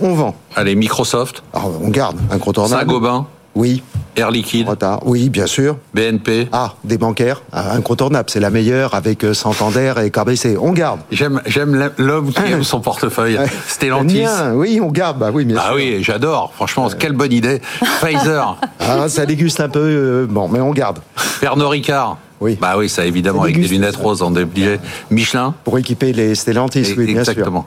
On vend. Allez, Microsoft. Alors, on garde, incontournable. Saint-Gobain. Oui. Air Liquide. Retard. Oui, bien sûr. BNP. Ah, des bancaires. Ah, incontournable. C'est la meilleure avec euh, Santander et KBC. On garde. J'aime, j'aime l'homme qui aime son portefeuille. Stellantis. Oui, on garde. Bah oui, bien ah oui, j'adore. Franchement, quelle bonne idée. Pfizer. Ah, ça déguste un peu. Euh, bon, mais on garde. Pernod Ricard. Oui. Bah oui, ça évidemment, avec des lunettes roses en déplié. Michelin Pour équiper les Stellantis, oui, bien sûr. Exactement.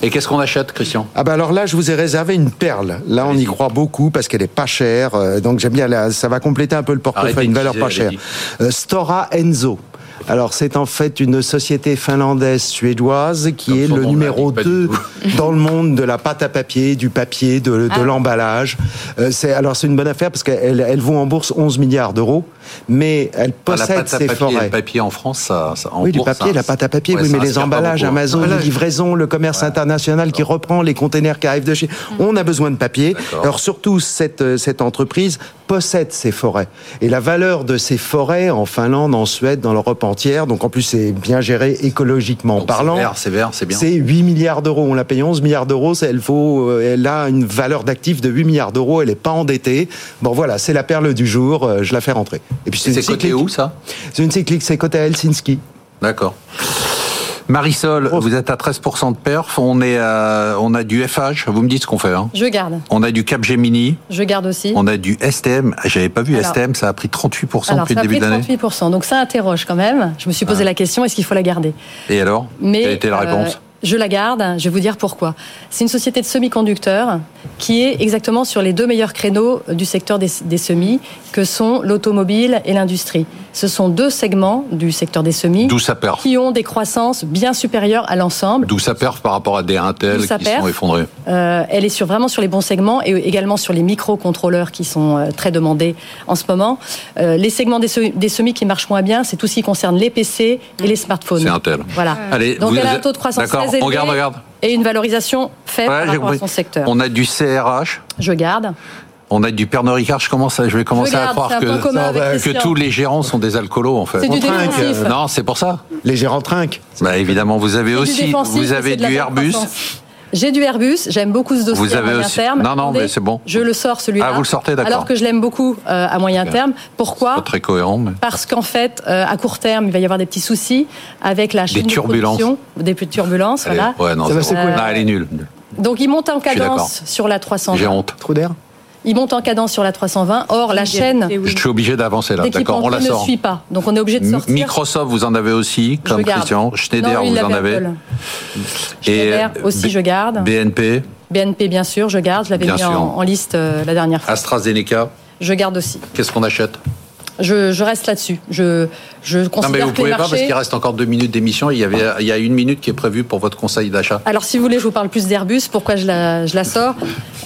Et qu'est-ce qu'on achète, Christian? Ah bah alors là, je vous ai réservé une perle. Là, on y croit beaucoup parce qu'elle est pas chère. Euh, donc j'aime bien, ça va compléter un peu le portefeuille, une valeur pas chère. Euh, Stora Enzo. Alors c'est en fait une société finlandaise suédoise qui est le numéro 2 dans le monde de la pâte à papier, du papier, de, ah. l'emballage. Euh, c'est alors c'est une bonne affaire parce qu'elle elle vaut en bourse 11 milliards d'euros, mais elle ah, possède ses forêts. Le papier en France, ça, en oui, du papier, la pâte à papier, oui, mais les emballages, Amazon, les livraisons, le commerce international qui reprend les containers qui arrivent de chez. On a besoin de papier. Alors surtout cette euh, cette entreprise possède ces forêts et la valeur de ces forêts en Finlande, en Suède, dans l'Europe entière. Donc en plus c'est bien géré écologiquement parlant. C'est vert, c'est bien. C'est 8 milliards d'euros. On l'a payé 11 milliards d'euros. Elle faut, euh, elle a une valeur d'actifs de 8 milliards d'euros. Elle n'est pas endettée. Bon voilà, c'est la perle du jour. Euh, je la fais rentrer. Et puis c'est côté où ça? C'est une cyclique. C'est côté Helsinki. D'accord. Marisol, vous êtes à 13% de perf. On, est on a du FH. Vous me dites ce qu'on fait. Hein. Je garde. On a du Capgemini. Je garde aussi. On a du STM. J'avais pas vu STM. Ça a pris 38% depuis le début de l'année. 38%. Donc ça interroge quand même. Je me suis posé ah. la question est-ce qu'il faut la garder? Et alors? Mais, Quelle était la réponse? euh, je la garde, je vais vous dire pourquoi. C'est une société de semi-conducteurs qui est exactement sur les deux meilleurs créneaux du secteur des, semis, que sont l'automobile et l'industrie. Ce sont deux segments du secteur des semis qui ont des croissances bien supérieures à l'ensemble. D'où ça perf par rapport à des Intel qui sont effondrés euh, Elle est sur, vraiment sur les bons segments et également sur les microcontrôleurs qui sont euh, très demandés en ce moment. Euh, les segments des, semis qui marchent moins bien, c'est tout ce qui concerne les PC et les smartphones. C'est Intel. Voilà. Allez, Donc elle a un taux de croissance très élevé. On garde, on garde. Et une valorisation faible par rapport à son secteur. On a du CRH. Je garde. On a du Pernod Ricard, je, commence à, je vais commencer à croire que, que tous les gérants sont des alcoolos en fait. C'est du Non, c'est pour ça. Les gérants trinquent. Bah, évidemment, vous avez aussi vous avez du Airbus. J'ai du Airbus, j'aime beaucoup ce dossier vous avez à moyen aussi... terme. Non, non, mais c'est bon. Je le sors celui-là. Ah, vous le sortez, d'accord. Alors que je l'aime beaucoup euh, à moyen terme. Pourquoi pas Très cohérent. Mais... Parce qu'en fait, euh, à court terme, il va y avoir des petits soucis avec la chaîne des turbulences. de production, des petites turbulences. voilà. Ouais, non, ça va non, elle est nulle. Donc il monte en cadence sur la 300. J'ai honte. Trop d'air il monte en cadence sur la 320. Or, la chaîne. Je suis obligé d'avancer là. D'accord, on la sort. ne suit pas. Donc, on est obligé de sortir. Microsoft, vous en avez aussi, comme Christian. Schneider, vous en avez. Schneider aussi, je garde. BNP. BNP, bien sûr, je garde. Je l'avais mis en, liste euh, la dernière fois. AstraZeneca. Je garde aussi. Qu'est-ce qu'on achète? Je, reste là-dessus. Je, je considère non, mais vous pouvez pas parce qu'il reste encore deux minutes d'émission. Il y avait, il y a une minute qui est prévue pour votre conseil d'achat. Alors, si vous voulez, je vous parle plus d'Airbus. Pourquoi je la, je la sors?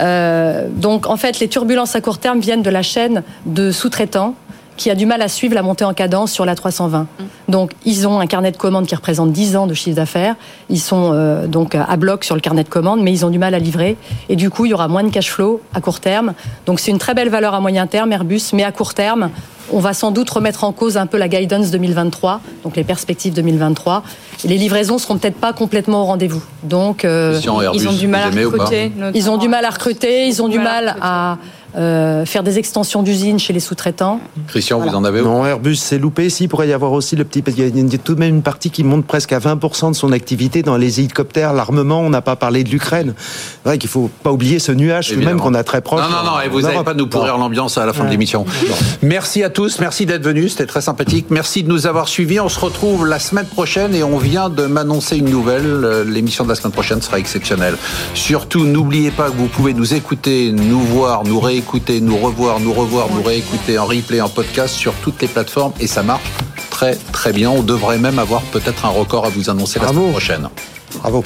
Euh, Donc, en fait, les turbulences à court terme viennent de la chaîne de sous-traitants qui a du mal à suivre la montée en cadence sur la 320. Mm. Donc, ils ont un carnet de commandes qui représente 10 ans de chiffre d'affaires. Ils sont euh, donc à bloc sur le carnet de commandes, mais ils ont du mal à livrer. Et du coup, il y aura moins de cash flow à court terme. Donc, c'est une très belle valeur à moyen terme, Airbus, mais à court terme, on va sans doute remettre en cause un peu la guidance 2023, donc les perspectives 2023. les livraisons seront peut-être pas complètement au rendez-vous. Donc, euh, ils ont du mal à recruter. Ils ont du mal à recruter, ils ont du mal à faire des extensions d'usines chez les sous-traitants. Christian, vous en avez Non, Airbus, c'est loupé. Si, il pourrait y avoir aussi le petit. Il y a tout de même une partie qui monte presque à 20% de son activité dans les hélicoptères, l'armement. On n'a pas parlé de l'Ukraine. C'est vrai qu'il ne faut pas oublier ce nuage, même qu'on a très proche. Non, non, non, et vous n'allez pas nous pourrir l'ambiance à la fin de l'émission. Merci à tous, merci d'être venus, c'était très sympathique. Merci de nous avoir suivis. On se retrouve la semaine prochaine et on vient de m'annoncer une nouvelle. Euh, l'émission de la semaine prochaine sera exceptionnelle. Surtout, n'oubliez pas que vous pouvez nous écouter, nous voir, nous réécouter écouter, nous revoir, nous revoir, nous réécouter en replay, en podcast sur toutes les plateformes et ça marche très très bien. On devrait même avoir peut-être un record à vous annoncer la semaine prochaine. Bravo.